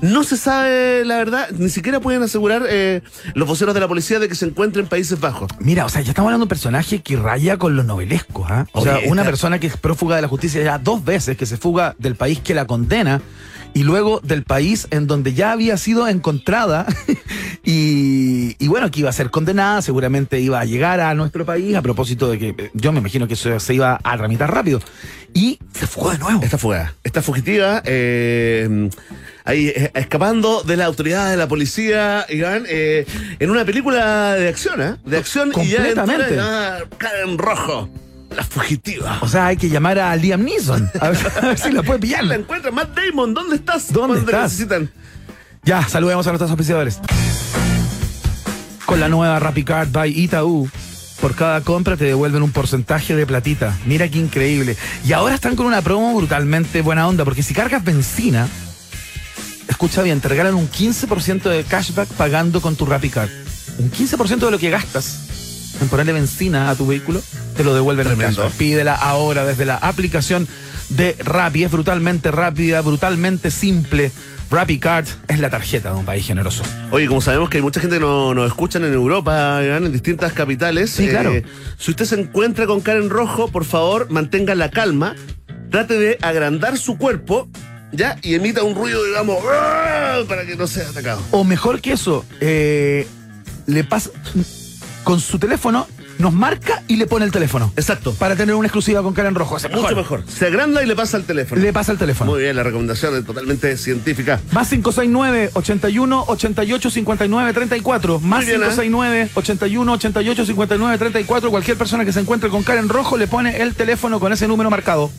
No se sabe la verdad, ni siquiera pueden asegurar eh, los voceros de la policía de que se encuentra en Países Bajos. Mira, o sea, ya estamos hablando de un personaje que raya con lo novelesco, ¿ah? O Oye, sea, una esta- persona que es prófuga de la justicia ya dos veces, que se fuga del país que la condena y luego del país en donde ya había sido encontrada y, y bueno, que iba a ser condenada, seguramente iba a llegar a nuestro país a propósito de que eh, yo me imagino que eso se iba a tramitar rápido y se fugó de nuevo. Esta fugada, esta fugitiva, eh, ahí eh, escapando de la autoridad de la policía, Iván, eh, en una película de acción, ¿eh? De acción y ya cara en rojo. La fugitiva. O sea, hay que llamar a Liam Neeson a ver, a ver si la puede pillar. la encuentra Matt Damon, ¿dónde estás? ¿Dónde Cuando estás? necesitan. Ya, saludemos a nuestros auspiciadores. Con la nueva RappiCard by Itaú. Por cada compra te devuelven un porcentaje de platita. Mira qué increíble. Y ahora están con una promo brutalmente buena onda, porque si cargas benzina, escucha bien, te regalan un 15% de cashback pagando con tu RappiCard. Un 15% de lo que gastas en ponerle benzina a tu vehículo, te lo devuelven en Tremendo. cashback. Pídela ahora desde la aplicación de Rappi. Es brutalmente rápida, brutalmente simple. RappiCard es la tarjeta de un país generoso. Oye, como sabemos que hay mucha gente que no- nos escuchan en Europa, en distintas capitales. eh, Sí, claro. Si usted se encuentra con cara en rojo, por favor, mantenga la calma. Trate de agrandar su cuerpo, ¿ya? Y emita un ruido, digamos, ¡ah! para que no sea atacado. O mejor que eso, eh, le pasa con su teléfono, nos marca y le pone el teléfono. Exacto. Para tener una exclusiva con Karen Rojo. Mucho mejor. Se agranda y le pasa el teléfono. Le pasa el teléfono. Muy bien, la recomendación es totalmente científica. Más 569 81 88 59 34. Más bien, ¿eh? 569 81 88 59 34. Cualquier persona que se encuentre con Karen Rojo le pone el teléfono con ese número marcado.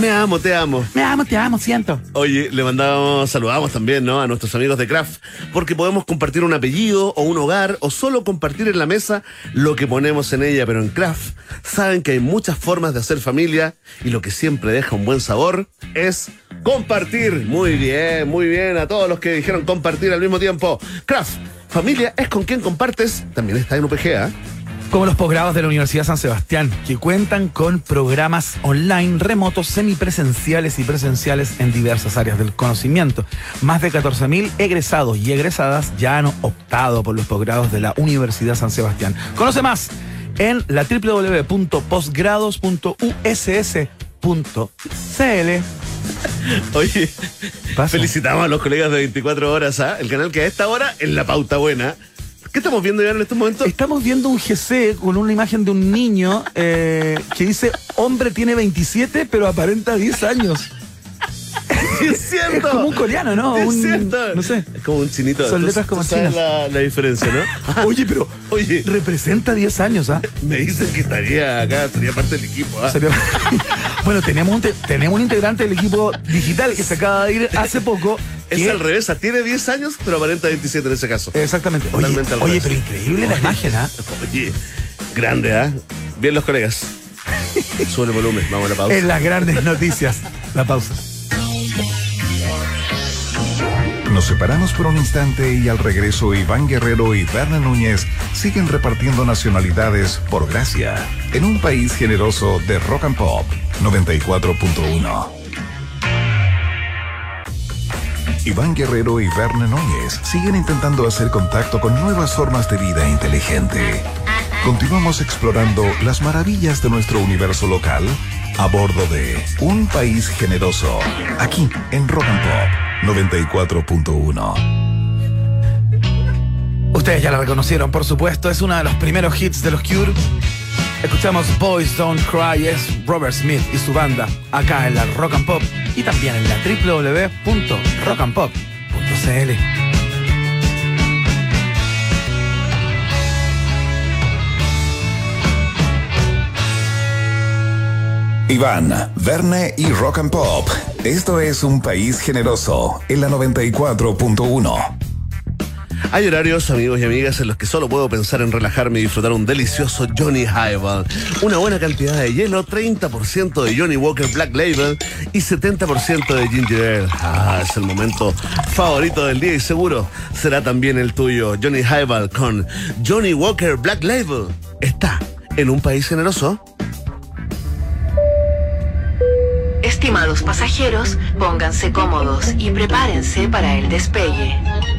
Me amo, te amo. Me amo, te amo, siento. Oye, le mandamos, saludamos también, ¿no? A nuestros amigos de Kraft, porque podemos compartir un apellido o un hogar o solo compartir en la mesa lo que ponemos en ella, pero en Kraft saben que hay muchas formas de hacer familia y lo que siempre deja un buen sabor es compartir. Muy bien, muy bien a todos los que dijeron compartir al mismo tiempo. Kraft, familia es con quien compartes, también está en UPGA. Como los posgrados de la Universidad San Sebastián, que cuentan con programas online, remotos, semipresenciales y presenciales en diversas áreas del conocimiento. Más de 14.000 egresados y egresadas ya han optado por los posgrados de la Universidad San Sebastián. Conoce más en la www.posgrados.uss.cl. Oye, Pasa. felicitamos a los colegas de 24 horas, ¿ah? El canal que a esta hora es la pauta buena. ¿Qué estamos viendo ya en estos momentos? Estamos viendo un GC con una imagen de un niño eh, que dice, hombre tiene 27 pero aparenta 10 años. Sí, es cierto. Es como un coreano, ¿no? Es Un- cierto. no sé. Es como un chinito. Son letras como chinas. La, la diferencia, ¿no? Oye, pero Oye, representa 10 años, ¿ah? me dicen que estaría acá, sería parte del equipo, ¿ah? Sería- bueno, tenemos un, te- tenemos un integrante del equipo digital que se acaba de ir hace poco. Es al revés, tiene 10 años, pero aparenta 27 en ese caso. Exactamente. Oye, Totalmente al oye revés. pero increíble la imagen, ¿ah? Oye, grande, ¿ah? Bien los colegas. Sube el volumen, vamos a la pausa. En las grandes noticias. La pausa. Nos separamos por un instante y al regreso Iván Guerrero y Berna Núñez siguen repartiendo nacionalidades por gracia en un país generoso de rock and pop 94.1. Iván Guerrero y Berna Núñez siguen intentando hacer contacto con nuevas formas de vida inteligente. Continuamos explorando las maravillas de nuestro universo local a bordo de Un País Generoso, aquí en Rock and Pop 94.1. Ustedes ya la reconocieron, por supuesto. Es uno de los primeros hits de los Cure. Escuchamos Boys Don't Cry, es Robert Smith y su banda, acá en la Rock and Pop y también en la www.rockandpop.cl. Iván, Verne y Rock and Pop. Esto es Un País Generoso en la 94.1. Hay horarios, amigos y amigas, en los que solo puedo pensar en relajarme y disfrutar un delicioso Johnny Highball. Una buena cantidad de hielo, 30% de Johnny Walker Black Label y 70% de Ginger Ale. Ah, es el momento favorito del día y seguro será también el tuyo. Johnny Highball con Johnny Walker Black Label. Está en un país generoso. Estimados pasajeros, pónganse cómodos y prepárense para el despegue.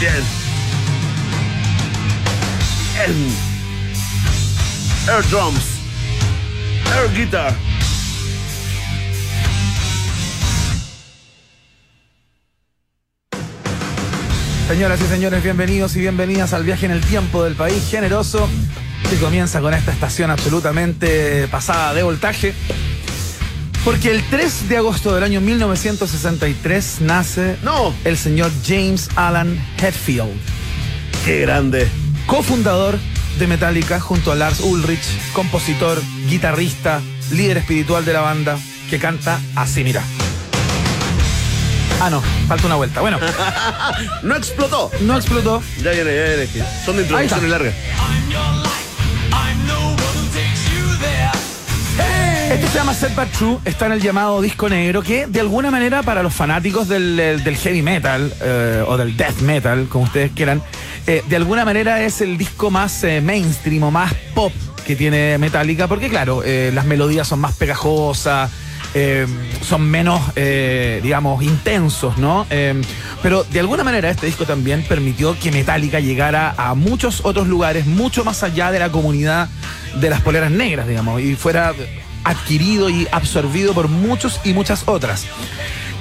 Bien. Air drums. Air guitar. Señoras y señores, bienvenidos y bienvenidas al viaje en el tiempo del país generoso que comienza con esta estación absolutamente pasada de voltaje. Porque el 3 de agosto del año 1963 nace No. el señor James Alan Hetfield, Qué grande. cofundador de Metallica junto a Lars Ulrich, compositor, guitarrista, líder espiritual de la banda, que canta así, mira. Ah, no, falta una vuelta. Bueno, No explotó. no explotó. Ya viene, ya viene. Son de introducciones largas. Esto se llama Set Back True, está en el llamado disco negro, que de alguna manera para los fanáticos del, heavy metal eh, o del death metal, como ustedes quieran, eh, de alguna manera es el disco más eh, mainstream o más pop que tiene Metallica, porque claro, eh, las melodías son más pegajosas, son menos, digamos, intensos, ¿no? Pero de alguna manera este disco también permitió que Metallica llegara a muchos otros lugares, mucho más allá de la comunidad de las poleras negras, digamos, y fuera adquirido y absorbido por muchos y muchas otras.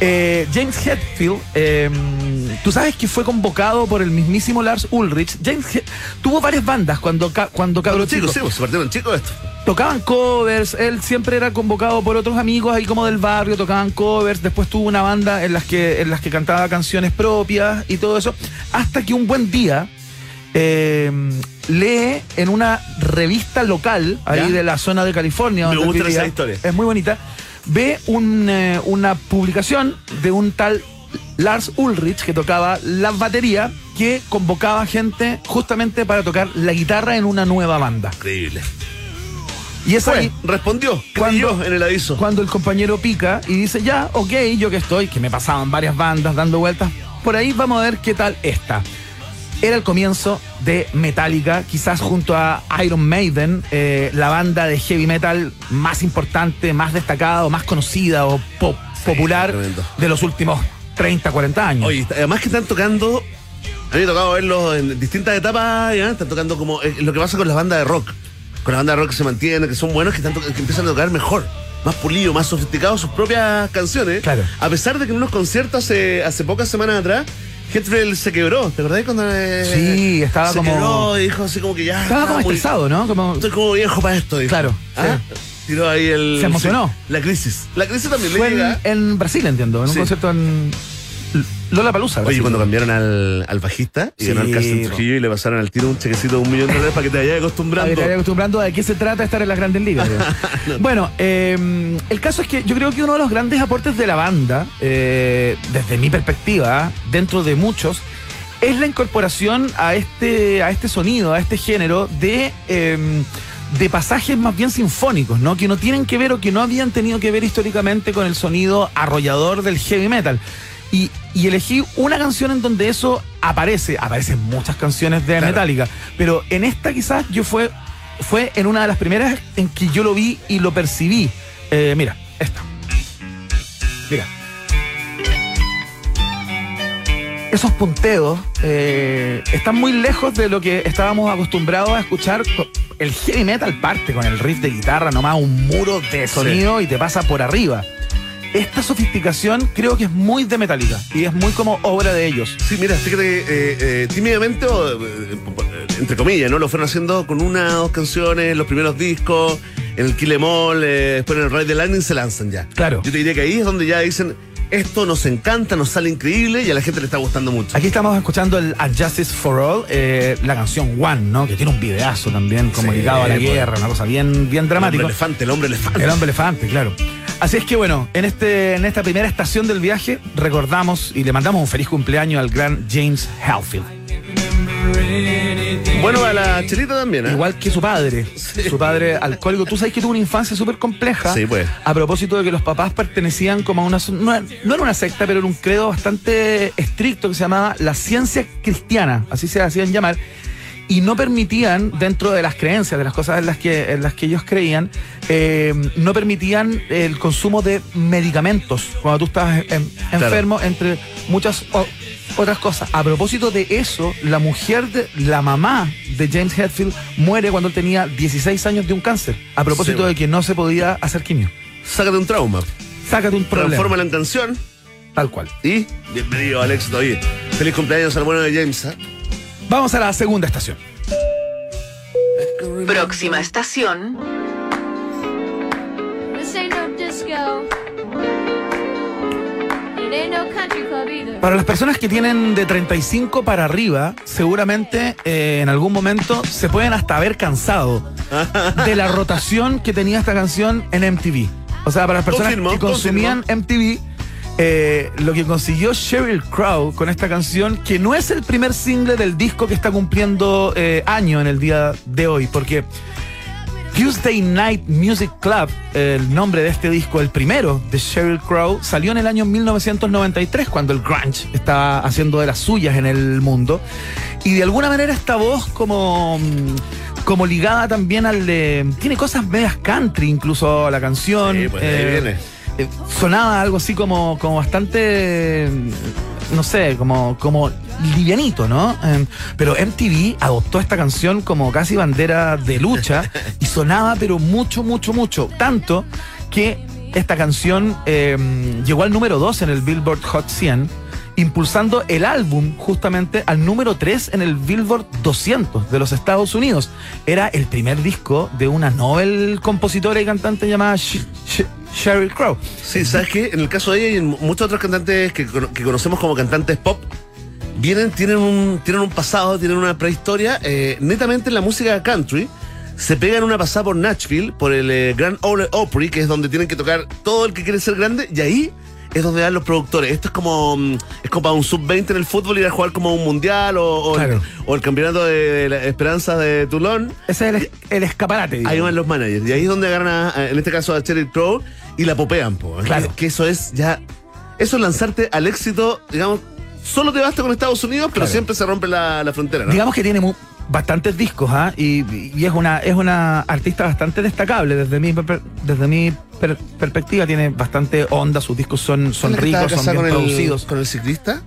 Eh, James Hetfield, eh, tú sabes que fue convocado por el mismísimo Lars Ulrich. James tuvo varias bandas cuando, ca- cuando chicos, chico. sí, pues, se partieron chicos esto. Tocaban covers, él siempre era convocado por otros amigos ahí como del barrio, tocaban covers, después tuvo una banda en las que, en las que cantaba canciones propias y todo eso, hasta que un buen día eh, lee en una revista local ahí ¿Ya? de la zona de California. Me donde gusta esa historia. Es muy bonita. Ve un, eh, una publicación de un tal Lars Ulrich que tocaba la batería que convocaba gente justamente para tocar la guitarra en una nueva banda. Increíble. Y es ahí respondió, Cuando- creyó en el aviso. cuando el compañero pica y dice, ya, ok, yo que estoy, que me pasaban varias bandas dando vueltas, por ahí vamos a ver qué tal esta. Era el comienzo de Metallica, quizás junto a Iron Maiden, eh, la banda de heavy metal más importante, más destacada o más conocida o pop- popular tremendo. de los últimos 30, 40 años. Oye, además que están tocando, a mí me ha tocado verlos en distintas etapas, están tocando como eh, lo que pasa con las bandas de rock. Con las bandas de rock que se mantienen, que son buenos, que, están que empiezan a tocar mejor, más pulido, más sofisticado sus propias canciones. Claro. A pesar de que en unos conciertos hace, hace pocas semanas atrás, Hetfield se quebró, ¿te acordás cuando eh, Sí, estaba se como- quebró dijo así como que ya Estaba como muy- estresado, ¿no? Como, Estoy como viejo para esto, dijo. Claro, ¿Ah? Tiró ahí el. Se emocionó. sí, la crisis. La crisis también fue le en, llega. en Brasil, entiendo, en un concierto en Lola Palusa. Oye, cuando cambiaron al, al bajista y Sí, ganó el Carsten po. Trujillo y le pasaron al tiro un chequecito de un millón de dólares para que te vayas acostumbrando. acostumbrando a de qué se trata estar en las grandes ligas. bueno, eh, el caso es que yo creo que uno de los grandes aportes de la banda, eh, desde mi perspectiva, dentro de muchos, es la incorporación a este, a este sonido, a este género de, eh, de pasajes más bien sinfónicos, ¿no? Que no tienen que ver o que no habían tenido que ver históricamente con el sonido arrollador del heavy metal. Y, y elegí una canción en donde eso aparece. Aparecen muchas canciones de Claro. Metallica, pero en esta quizás yo fue, fue en una de las primeras en que yo lo vi y lo percibí. Eh, mira, esta. Mira. Esos punteos eh, están muy lejos de lo que estábamos acostumbrados a escuchar. El heavy metal parte con el riff de guitarra, nomás un muro de sonido y te pasa por arriba. Esta sofisticación creo que es muy de Metallica y es muy como obra de ellos. Sí, mira, fíjate, eh, eh, tímidamente, o, eh, entre comillas, ¿no? Lo fueron haciendo con una o dos canciones, los primeros discos, en el Kill Em All, después en el Ride the Lightning se lanzan ya. Claro. Yo te diría que ahí es donde ya dicen, esto nos encanta, nos sale increíble y a la gente le está gustando mucho. Aquí estamos escuchando el A Justice for All, eh, la canción One, ¿no? Que tiene un videazo también, como Sí, dedicado a la guerra, una cosa bien, bien El dramática. hombre elefante, el hombre elefante. El hombre elefante, claro. Así es que bueno, en, este, en esta primera estación del viaje recordamos y le mandamos un feliz cumpleaños al gran James Hetfield. Bueno, a la chelita también, ¿eh? Igual que su padre, su padre alcohólico. Tú sabes que tuvo una infancia súper compleja. Sí, pues. A propósito de que los papás pertenecían como a una... No, no era una secta, pero era un credo bastante estricto que se llamaba la ciencia cristiana, así se hacían llamar. Y no permitían, dentro de las creencias, de las cosas en las que, en las que ellos creían, eh, no permitían el consumo de medicamentos cuando tú estabas en- enfermo, entre muchas o- otras cosas. A propósito de eso, la mujer, de, la mamá de James Hetfield muere cuando él tenía 16 años de un cáncer. A propósito Sí, bueno. de que no se podía hacer quimio. Sácate un trauma. Sácate un problema. Transfórmala en canción Tal cual. y bienvenido al éxito. Oye, feliz cumpleaños al bueno de James. ¿eh? Vamos a la segunda estación. Próxima estación. Para las personas que tienen de 35 para arriba, seguramente eh, en algún momento se pueden hasta haber cansado de la rotación que tenía esta canción en MTV. O sea, para las personas Confirmo, que consumían MTV, eh, lo que consiguió Sheryl Crow con esta canción, que no es el primer single del disco que está cumpliendo eh, año en el día de hoy, porque Tuesday Night Music Club, el nombre de este disco, el primero de Sheryl Crow, salió en el año 1993, cuando el grunge estaba haciendo de las suyas en el mundo. Y de alguna manera esta voz como, mm, como ligada también al de... Tiene cosas medias country incluso la canción. Sí, pues, de ahí viene. Eh, sonaba algo así como, como bastante, mm, no sé, como, como livianito, ¿no? Eh, pero MTV adoptó esta canción como casi bandera de lucha y sonaba pero mucho, mucho, mucho. Tanto que esta canción eh, llegó al número 2 en el Billboard Hot 100 impulsando el álbum justamente al número 3 en el Billboard 200 de los Estados Unidos. Era el primer disco de una novel compositora y cantante llamada Sheryl Crow. Sí, ¿sabes qué? En el caso de ella y en muchos otros cantantes que, que conocemos como cantantes pop, vienen, tienen un, tienen un pasado, tienen una prehistoria, eh, netamente en la música country. Se pegan una pasada por Nashville, por el eh, Grand Ole Opry, que es donde tienen que tocar todo el que quiere ser grande, y ahí es donde dan los productores. Esto es como, mm, es como para un sub-20 en el fútbol ir a jugar como un mundial o, o el, Claro. o el campeonato de la Esperanza de Toulon. Ese es el, el escaparate. Ahí digamos. van los managers. Y ahí es donde agarran, a- en este caso, a Cheryl Crow y la popean, po. Claro. Que, que eso es ya. Eso es lanzarte al éxito, digamos. Solo te basta con Estados Unidos, pero Claro. siempre se rompe la, la frontera, ¿no? Digamos que tiene mu- bastantes discos, ¿ah? Y, y es una es una artista bastante destacable desde mi desde mi per- perspectiva tiene bastante onda, sus discos son son ¿Es la que estaba ricos, son bien con el- producidos. ¿Con el ciclista?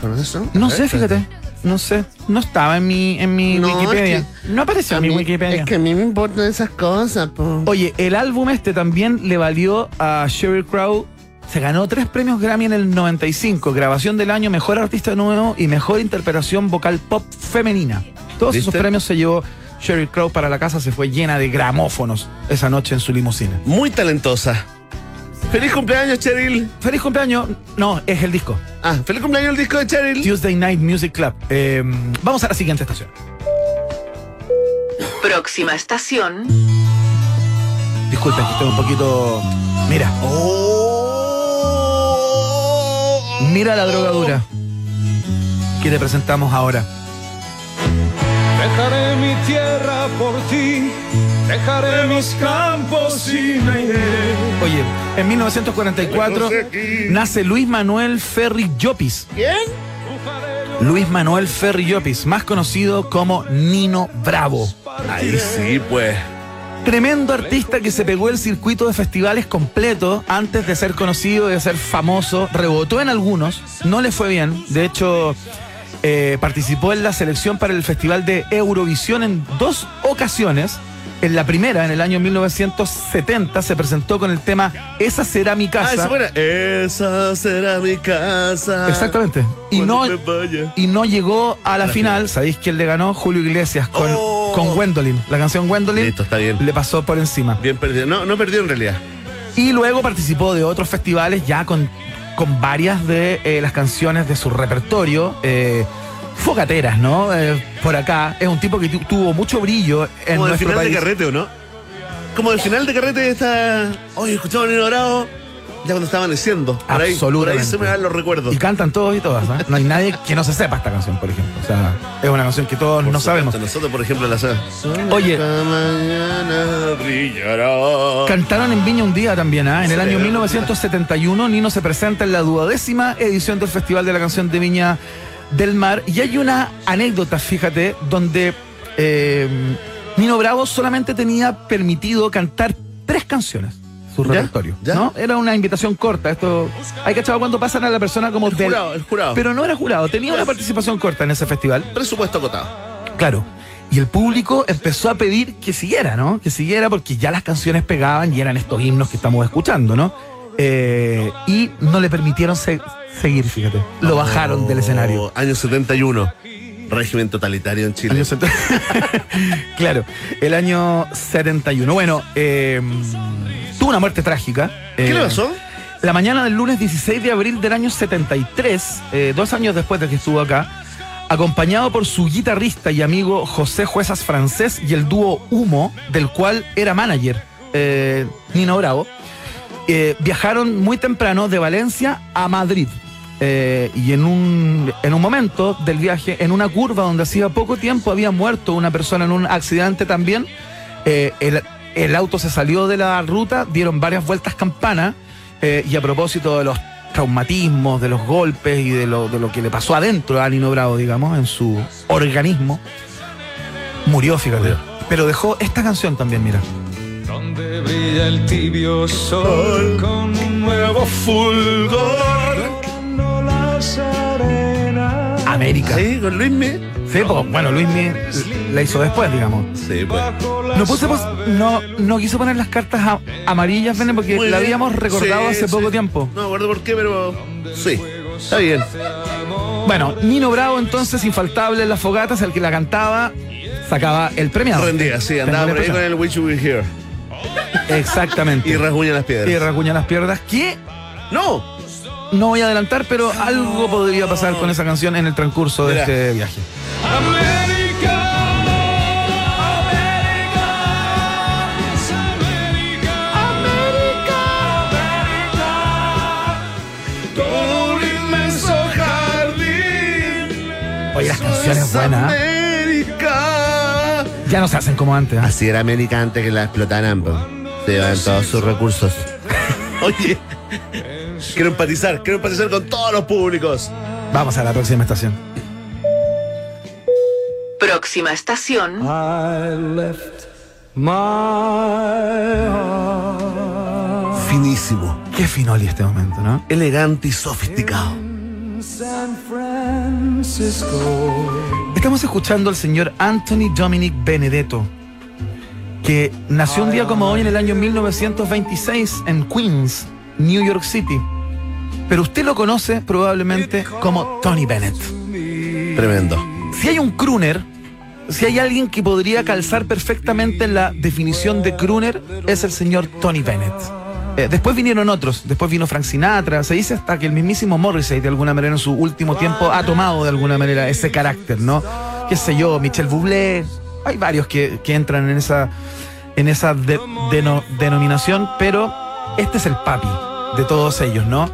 ¿Con, eso? No sé, fíjate. No sé, no estaba en mi en mi No, Wikipedia. es no apareció en mi mí- Wikipedia. Es que a mí me importan esas cosas, po. Oye, el álbum este también le valió a Sheryl Crow. Se ganó tres premios Grammy en el 95, grabación del año, mejor artista nuevo y mejor interpretación vocal pop femenina. Todos esos premios se llevó Sheryl Crow para la casa, se fue llena de gramófonos esa noche en su limusina. Muy talentosa. ¡Feliz cumpleaños, Cheryl! Feliz cumpleaños. No, es el disco. Ah, feliz cumpleaños el disco de Cheryl. Tuesday Night Music Club. Eh, vamos a la siguiente estación. Próxima estación. Disculpen que estoy un poquito. Mira. Mira la drogadura que te presentamos ahora. Dejaré mi tierra por ti, dejaré mis campos y me iré. Oye, en 1944 nace Luis Manuel Ferri Llopis. ¿Quién? Luis Manuel Ferri Llopis, más conocido como Nino Bravo. Ahí sí, pues. Tremendo artista que se pegó el circuito de festivales completo antes de ser conocido, de ser famoso. Rebotó en algunos, no le fue bien. De hecho, eh, participó en la selección para el Festival de Eurovisión en dos ocasiones. En la primera, en el año 1970, se presentó con el tema Esa será mi Ah, casa. esa buena. Esa será mi casa. Exactamente. Y no, y no llegó a la, la final. ¿Sabéis quién le ganó? Julio Iglesias con, Oh. con Gwendolyn. La canción Gwendolyn Listo, está bien. le pasó por encima. Bien perdido. No, no perdió en realidad. Y luego participó de otros festivales ya con, con varias de eh, las canciones de su repertorio. eh, fogateras, ¿no? Eh, por acá. Es un tipo que tu- tuvo mucho brillo en Como nuestro final país. de carrete, ¿o no? Como del final de carrete está. Oye, escuchamos Nino Bravo. Ya cuando estaba amaneciendo. Por ahí, por ahí Absolutamente. se me dan los recuerdos. Y cantan todos y todas, ¿eh? No hay nadie que no se sepa esta canción, por ejemplo. O sea, es una canción que todos Por no sabemos. Nosotros, por ejemplo, la sabemos. Oye. Cantaron en Viña un día también, ¿ah? En el año 1971, Nino se presenta en la duodécima edición del Festival de la Canción de Viña del Mar. Y hay una anécdota, fíjate, donde eh, Nino Bravo solamente tenía permitido cantar tres canciones. Su ¿Ya? repertorio. ¿Ya? ¿no? Era una invitación corta. Esto. Hay cachado cuando pasan a la persona como El del- jurado, el jurado. Pero no era jurado, tenía una participación corta en ese festival. Presupuesto acotado. Claro. Y el público empezó a pedir que siguiera, ¿no? Que siguiera porque ya las canciones pegaban y eran estos himnos que estamos escuchando, ¿no? Eh, y no le permitieron se- seguir, fíjate. Lo bajaron del escenario. Oh, Año 71. Régimen totalitario en Chile. Año claro, el año 71. Bueno, eh, tuvo una muerte trágica. ¿Qué Eh, le pasó? La mañana del lunes 16 de abril del año 73, eh, dos años después de que estuvo acá, acompañado por su guitarrista y amigo José Juezas Francés y el dúo Humo, del cual era manager eh, Nino Bravo, eh, viajaron muy temprano de Valencia a Madrid. Eh, y en un, en un momento del viaje, en una curva donde hacía poco tiempo había muerto una persona en un accidente también, eh, el, el auto se salió de la ruta, dieron varias vueltas campana, eh, y a propósito de los traumatismos, de los golpes y de lo, de lo que le pasó adentro a Nino Bravo, digamos, en su organismo, murió, fíjate. Pero dejó esta canción también, mira. Donde brilla el tibio sol con un nuevo fulgor. Cuando las arenas América. Sí, con Luismi. Sí, pues, bueno, Luis la hizo después, digamos. Sí, pues. No, puse, pues, no, no quiso poner las cartas a- amarillas, Vene, porque Muy la bien. habíamos recordado Sí, hace sí. poco tiempo. No me acuerdo por qué, pero. Sí. Está bien. Bueno, Nino Bravo, entonces, infaltable en las fogatas, el que la cantaba, sacaba el premio. Rendía, sí, andaba por ahí con el Wish You Were Here. Exactamente. Y rasguña las piedras. Y rasguña las piernas. Que ¡No! No voy a adelantar, pero algo podría pasar con esa canción en el transcurso de este viaje. América, América. América. América. Con un inmenso jardín. Oye, las canciones buenas. ¿eh? América. Ya no se hacen como antes. ¿eh? Así era América antes que la explotaran. Se llevan todos sus recursos. Oye. Eh, quiero empatizar, quiero empatizar con todos los públicos. Vamos a la próxima estación. Próxima estación. Finísimo, Qué finoli este momento, ¿no? elegante y sofisticado. Estamos escuchando al señor Anthony Dominic Benedetto, que nació un día como hoy en el año 1926 en Queens, New York City. Pero usted lo conoce probablemente como Tony Bennett. Tremendo. Si hay un crooner, si hay alguien que podría calzar perfectamente en la definición de crooner, es el señor Tony Bennett. Eh, después vinieron otros, después vino Frank Sinatra, se dice hasta que el mismísimo Morrissey de alguna manera en su último tiempo ha tomado de alguna manera ese carácter, ¿no? Qué sé yo, Michel Bublé, hay varios que, que entran en esa, en esa de- deno- denominación, pero este es el papi de todos ellos, ¿no?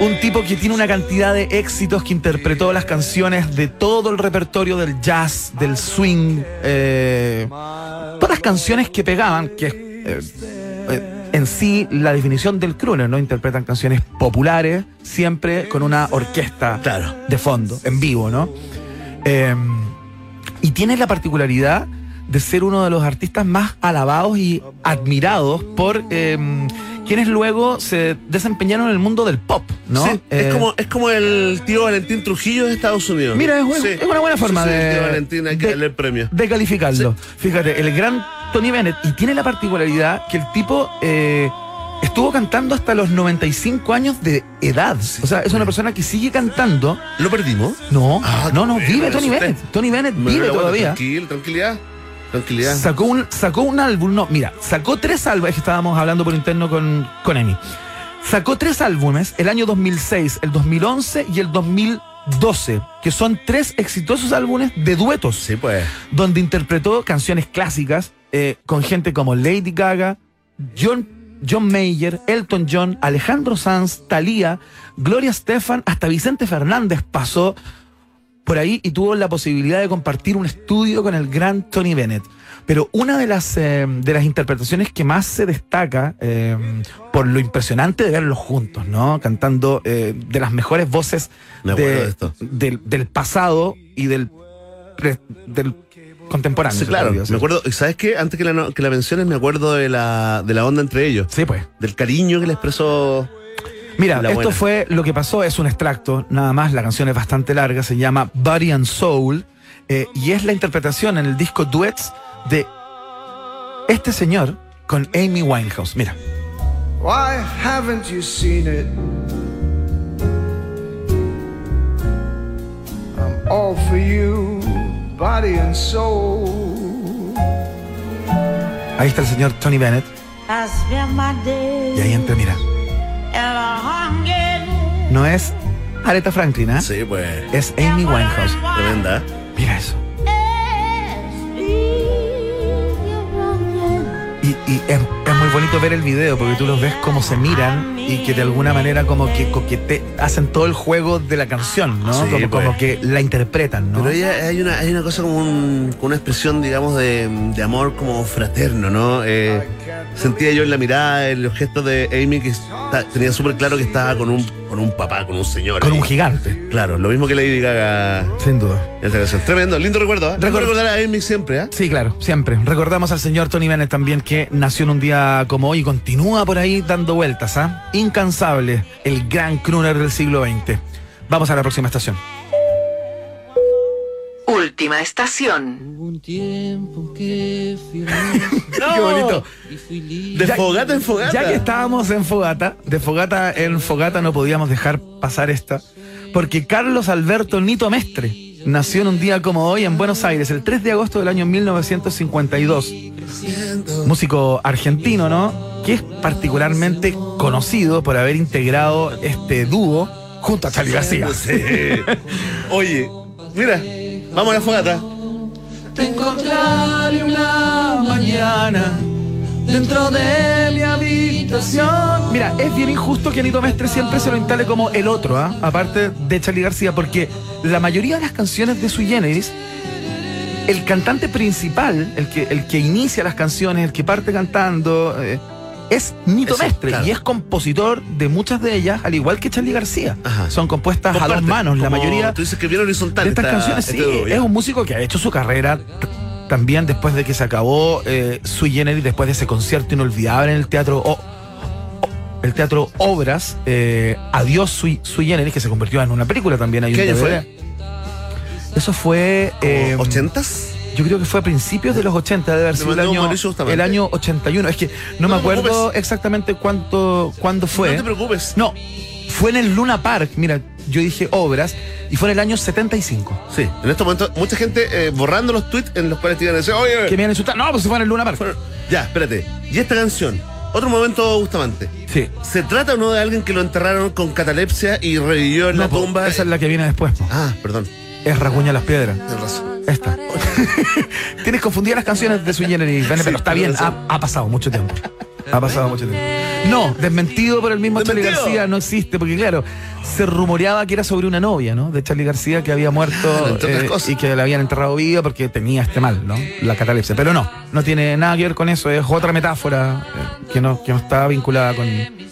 Un tipo que tiene una cantidad de éxitos, que interpretó las canciones de todo el repertorio del jazz, del swing, eh, todas las canciones que pegaban, que es eh, eh, en sí la definición del crooner, ¿no? Interpretan canciones populares, siempre con una orquesta Claro. de fondo, en vivo, ¿no? Eh, y tiene la particularidad de ser uno de los artistas más alabados y admirados por eh, quienes luego se desempeñaron en el mundo del pop, ¿no? Sí, Eh, es, como, es como el tío Valentín Trujillo de Estados Unidos. Mira, es, Sí. es una buena forma Sí, sí, de, el tío Valentín, hay que de- darle el premio. de calificarlo. Fíjate, el gran Tony Bennett, y tiene la particularidad que el tipo eh, estuvo cantando hasta los 95 años de edad. O sea, es una persona que sigue cantando. ¿Lo perdimos? No, Ah, no, no, vive Tony Bennett. Tony Bennett vive todavía. Tranquilo, tranquilidad. Tranquilidad. Sacó un, sacó un álbum, no, mira, sacó tres álbumes, estábamos hablando por interno con, con Emi. Sacó tres álbumes, el año 2006, el 2011 y el 2012, que son tres exitosos álbumes de duetos, Sí, pues. donde interpretó canciones clásicas eh, con gente como Lady Gaga, John, John Mayer, Elton John, Alejandro Sanz, Thalía, Gloria Estefan, hasta Vicente Fernández pasó por ahí y tuvo la posibilidad de compartir un estudio con el gran Tony Bennett. Pero una de las, eh, de las interpretaciones que más se destaca eh, por lo impresionante de verlos juntos, ¿no? Cantando eh, de las mejores voces Me acuerdo de- de esto. Del, del pasado y del, pre- del contemporáneo. Sí, claro. Me acuerdo, ¿sabes qué? Antes que la, que la menciones, me acuerdo de la, de la onda entre ellos. Sí, pues. Del cariño que le expresó. Mira, La esto buena. fue lo que pasó, es un extracto, nada más, la canción es bastante larga, se llama Body and Soul, eh, y es la interpretación en el disco Duets de este señor con Amy Winehouse. Mira. Why haven't you seen it? I'm all for you, body and soul. Ahí está el señor Tony Bennett, y ahí entra, mira. No es Aretha Franklin, ¿eh? Sí, pues. Es Amy Winehouse. Tremenda. Mira eso. Y, y es, es muy bonito ver el video porque tú los ves como se miran y que de alguna manera como que coquete, hacen todo el juego de la canción, ¿no? Sí, como, pues. como que la interpretan, ¿no? Pero ella, hay, una, hay una cosa como un- una expresión, digamos, de, de amor como fraterno, ¿no? Eh, sentía yo en la mirada, en los gestos de Amy, que está- tenía súper claro que estaba con un, con un papá, con un señor. Con ahí. un gigante, Claro, lo mismo que Lady Gaga sin duda. esta canción. Tremendo, lindo recuerdo, ¿eh? Recuerdo- recordar a Amy siempre, ¿eh? Sí, claro, siempre. Recordamos al señor Tony Bennett también que nació en un día como hoy y continúa por ahí dando vueltas, ¿ah? Incansable, el gran crooner del siglo XX. Vamos a la próxima estación. Última estación. Qué bonito. De Ya- fogata en fogata. Ya que estábamos en fogata, de fogata en fogata no podíamos dejar pasar esta, porque Carlos Alberto Nito Mestre nació en un día como hoy en Buenos Aires, el 3 de agosto del año 1952. Músico argentino, ¿no? Que es particularmente conocido por haber integrado este dúo junto a Charlie García. Sí. Oye, mira, vamos a la fogata. Te encontraré una mañana dentro de mi habitación. Mira, es bien injusto que Anito Mestre siempre se lo instale como el otro, ¿ah? aparte de Charlie García, porque la mayoría de las canciones de Sui Generis, el cantante principal, el que, el que inicia las canciones, el que parte cantando, eh, es Nito Eso, Mestre claro. y es compositor de muchas de ellas, al igual que Charlie García. Ajá. Son compuestas a dos manos, la mayoría Tú dices que bien horizontal. de estas esta- canciones. este Sí, es un músico que ha hecho su carrera también después de que se acabó eh, Sui Generis, después de ese concierto inolvidable en el teatro. o- o- el teatro Obras, eh, Adiós Sui, Sui Generis, que se convirtió en una película también. Hay ¿Qué año DVD. Eso fue. eh, ¿80s? Yo creo que fue a principios de los 80, debe haber sido el año, el año 81. Es que no, No me acuerdo exactamente cuánto, cuándo fue. No te preocupes. No, fue en el Luna Park. Mira, yo dije obras y fue en el año 75. Sí, en este momento mucha gente eh, borrando los tweets en los cuales te iban a decir, oye, Que me iban a insultar. No, pues se fue en el Luna Park. Ya, espérate. Y esta canción, otro momento Bustamante. Sí. ¿Se trata o no de alguien que lo enterraron con catalepsia y revivió en No, la po, tumba? esa es la que viene después. po. Ah, perdón. Es Rasguña las Piedras. Tienes razón. Esta. Tienes confundidas las canciones de Sui Generis, Bene, pero está bien. ha pasado mucho tiempo. Ha pasado mucho tiempo. No, desmentido por el mismo Charlie. García no existe, porque claro, se rumoreaba que era sobre una novia, ¿no? De Charlie García que había muerto eh, y que la habían enterrado viva porque tenía este mal, ¿no? La catalepsia. Pero no, no tiene nada que ver con eso, es otra metáfora eh, que, no, que no está vinculada con,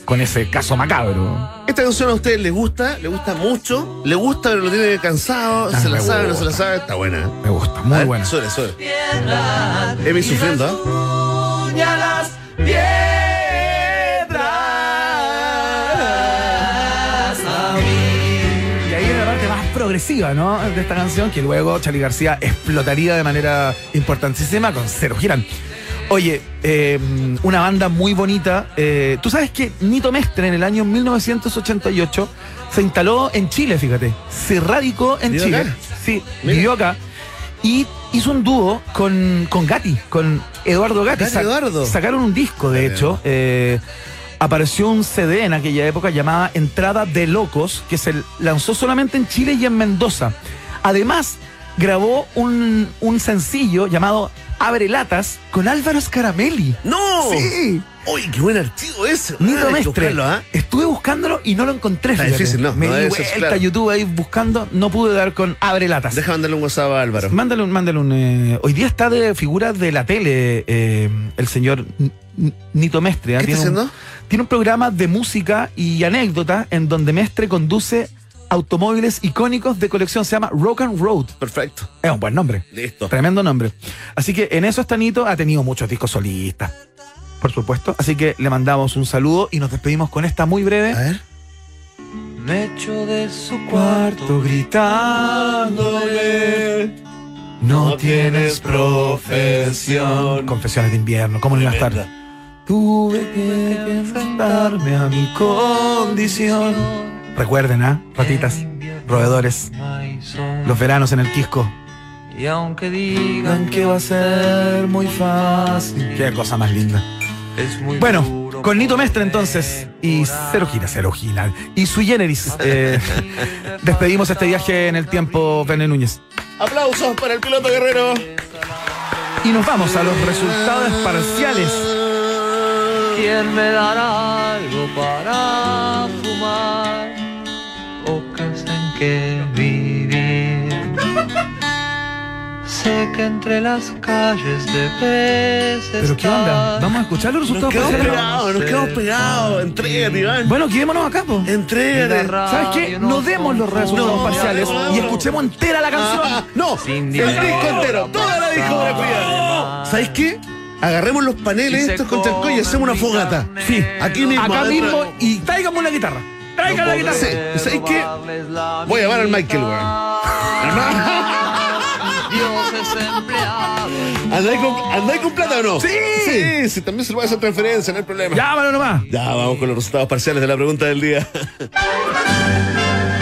con ese caso macabro. Esta canción a ustedes les gusta, les gusta mucho, le gusta pero lo tiene cansado, Ah, se la sabe, no se la sabe, está buena. ¿eh? Me gusta, muy ver, buena. Suele, suele. Emi sufriendo. Y progresiva, ¿no? De esta canción, que luego Charlie García explotaría de manera importantísima con Cero Girán. Oye, eh, una banda muy bonita. eh, Tú sabes que Nito Mestre en el año 1988 se instaló en Chile, fíjate. Se radicó en ¿Vivió Chile. acá? Sí, Mira. vivió acá. Y hizo un dúo con, con Gatti, con Eduardo Gatti. Gatti Eduardo. Sacaron un disco, de Bien. hecho. eh, apareció un CD en aquella época llamada Entrada de Locos, que se lanzó solamente en Chile y en Mendoza. Además, grabó un, un sencillo llamado Abre Latas con Álvaro Scaramelli. ¡No! Sí. ¡Uy, qué buen archivo ese! Nito Ah, Mestre. ¿ah? Estuve buscándolo y no lo encontré. Está difícil, ¿no? Me No di vuelta claro. a YouTube ahí buscando, no pude dar con Abre Latas. Deja mandarle un WhatsApp a Álvaro. Mándale un, mándale un. eh, hoy día está de figura de la tele eh, el señor Nito Mestre. ¿ah? ¿Qué está tiene, un, haciendo? tiene un programa de música y anécdotas en donde Mestre conduce automóviles icónicos de colección. Se llama Rock and Road. Perfecto. Es un buen nombre. Listo. Tremendo nombre. Así que en eso está Nito. Ha tenido muchos discos solistas. Por supuesto. Así que le mandamos un saludo y nos despedimos con esta muy breve. A ver. Me echo de su cuarto gritándole. No tienes profesión. Confesiones de invierno, ¿cómo no iba a estar? Tuve que enfrentarme a mi condición. Recuerden, ¿ah? Ratitas, roedores, los veranos en el Quisco. Y aunque Digan que va a ser muy fácil. Qué cosa más linda. es muy Bueno, con Nito Mestre entonces y Cero Gira, Cero Gira y Sui Generis. eh, despedimos este viaje en el tiempo, Pene Núñez. Aplausos para el piloto guerrero. Y nos vamos a los resultados parciales. ¿Quién me dará algo para fumar? Bocas en que vivir. Sé que entre las calles debes ¿Pero qué onda? ¿Vamos a escuchar los Nos resultados quedamos parciales? pegados, nos quedamos pegados. Entrégate, Iván. Bueno, quedémonos acá, po. Entrégate. ¿Sabes qué? No demos los resultados No, parciales no, y no. escuchemos entera la canción. Ah, no, el disco entero, toda la discografía. ¿Sabes qué? Agarremos los paneles estos el cuello y hacemos una fogata. Sí, Aquí mismo. acá adentro. mismo y tráigame una guitarra. Traigan la guitarra. Sí, ¿sabes qué? Voy a llamar al Michael, weón. Dios es empleado. ¿Andáis con, ¿Andáis con plata o no? Sí. Sí, sí, también se le puede hacer transferencia, no hay problema. Llámalo nomás. Ya, vamos con los resultados parciales de la pregunta del día.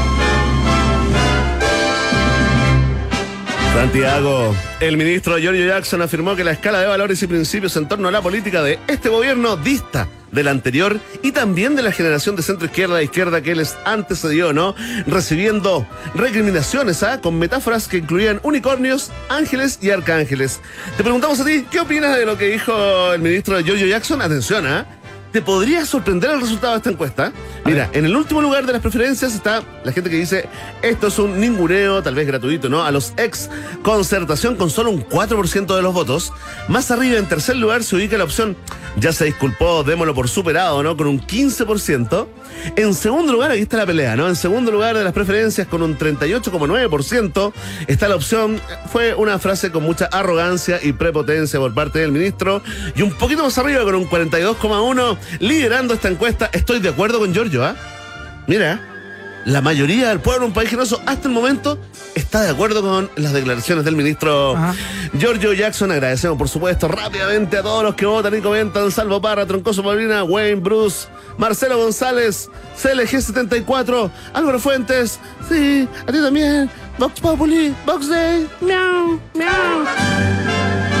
Santiago, el ministro Giorgio Jackson afirmó que la escala de valores y principios en torno a la política de este gobierno dista del anterior y también de la generación de centro izquierda e izquierda que les antecedió, ¿no? Recibiendo recriminaciones, ¿ah? Con metáforas que incluían unicornios, ángeles y arcángeles. Te preguntamos a ti, ¿qué opinas de lo que dijo el ministro Giorgio Jackson? Atención, ¿ah? ¿Te podría sorprender el resultado de esta encuesta? Mira, en el último lugar de las preferencias está la gente que dice esto es un ninguneo, tal vez gratuito, ¿no? A los ex concertación con solo un 4% de los votos. Más arriba, en tercer lugar, se ubica la opción ya se disculpó, démoslo por superado, ¿no? Con un 15%. En segundo lugar, aquí está la pelea, ¿no? En segundo lugar de las preferencias, con un 38,9%, está la opción. Fue una frase con mucha arrogancia y prepotencia por parte del ministro. Y un poquito más arriba, con un 42,1%, liderando esta encuesta. Estoy de acuerdo con Giorgio, ¿ah? Mira, la mayoría del pueblo, un país generoso, hasta el momento está de acuerdo con las declaraciones del ministro Giorgio Jackson. Agradecemos, por supuesto, rápidamente a todos los que votan y comentan. Salvo Parra, Troncoso Paulina, Wayne Bruce, Marcelo González, CLG74, Álvaro Fuentes. Sí, a ti también. Vox Populi, Vox Day. Miau, miau.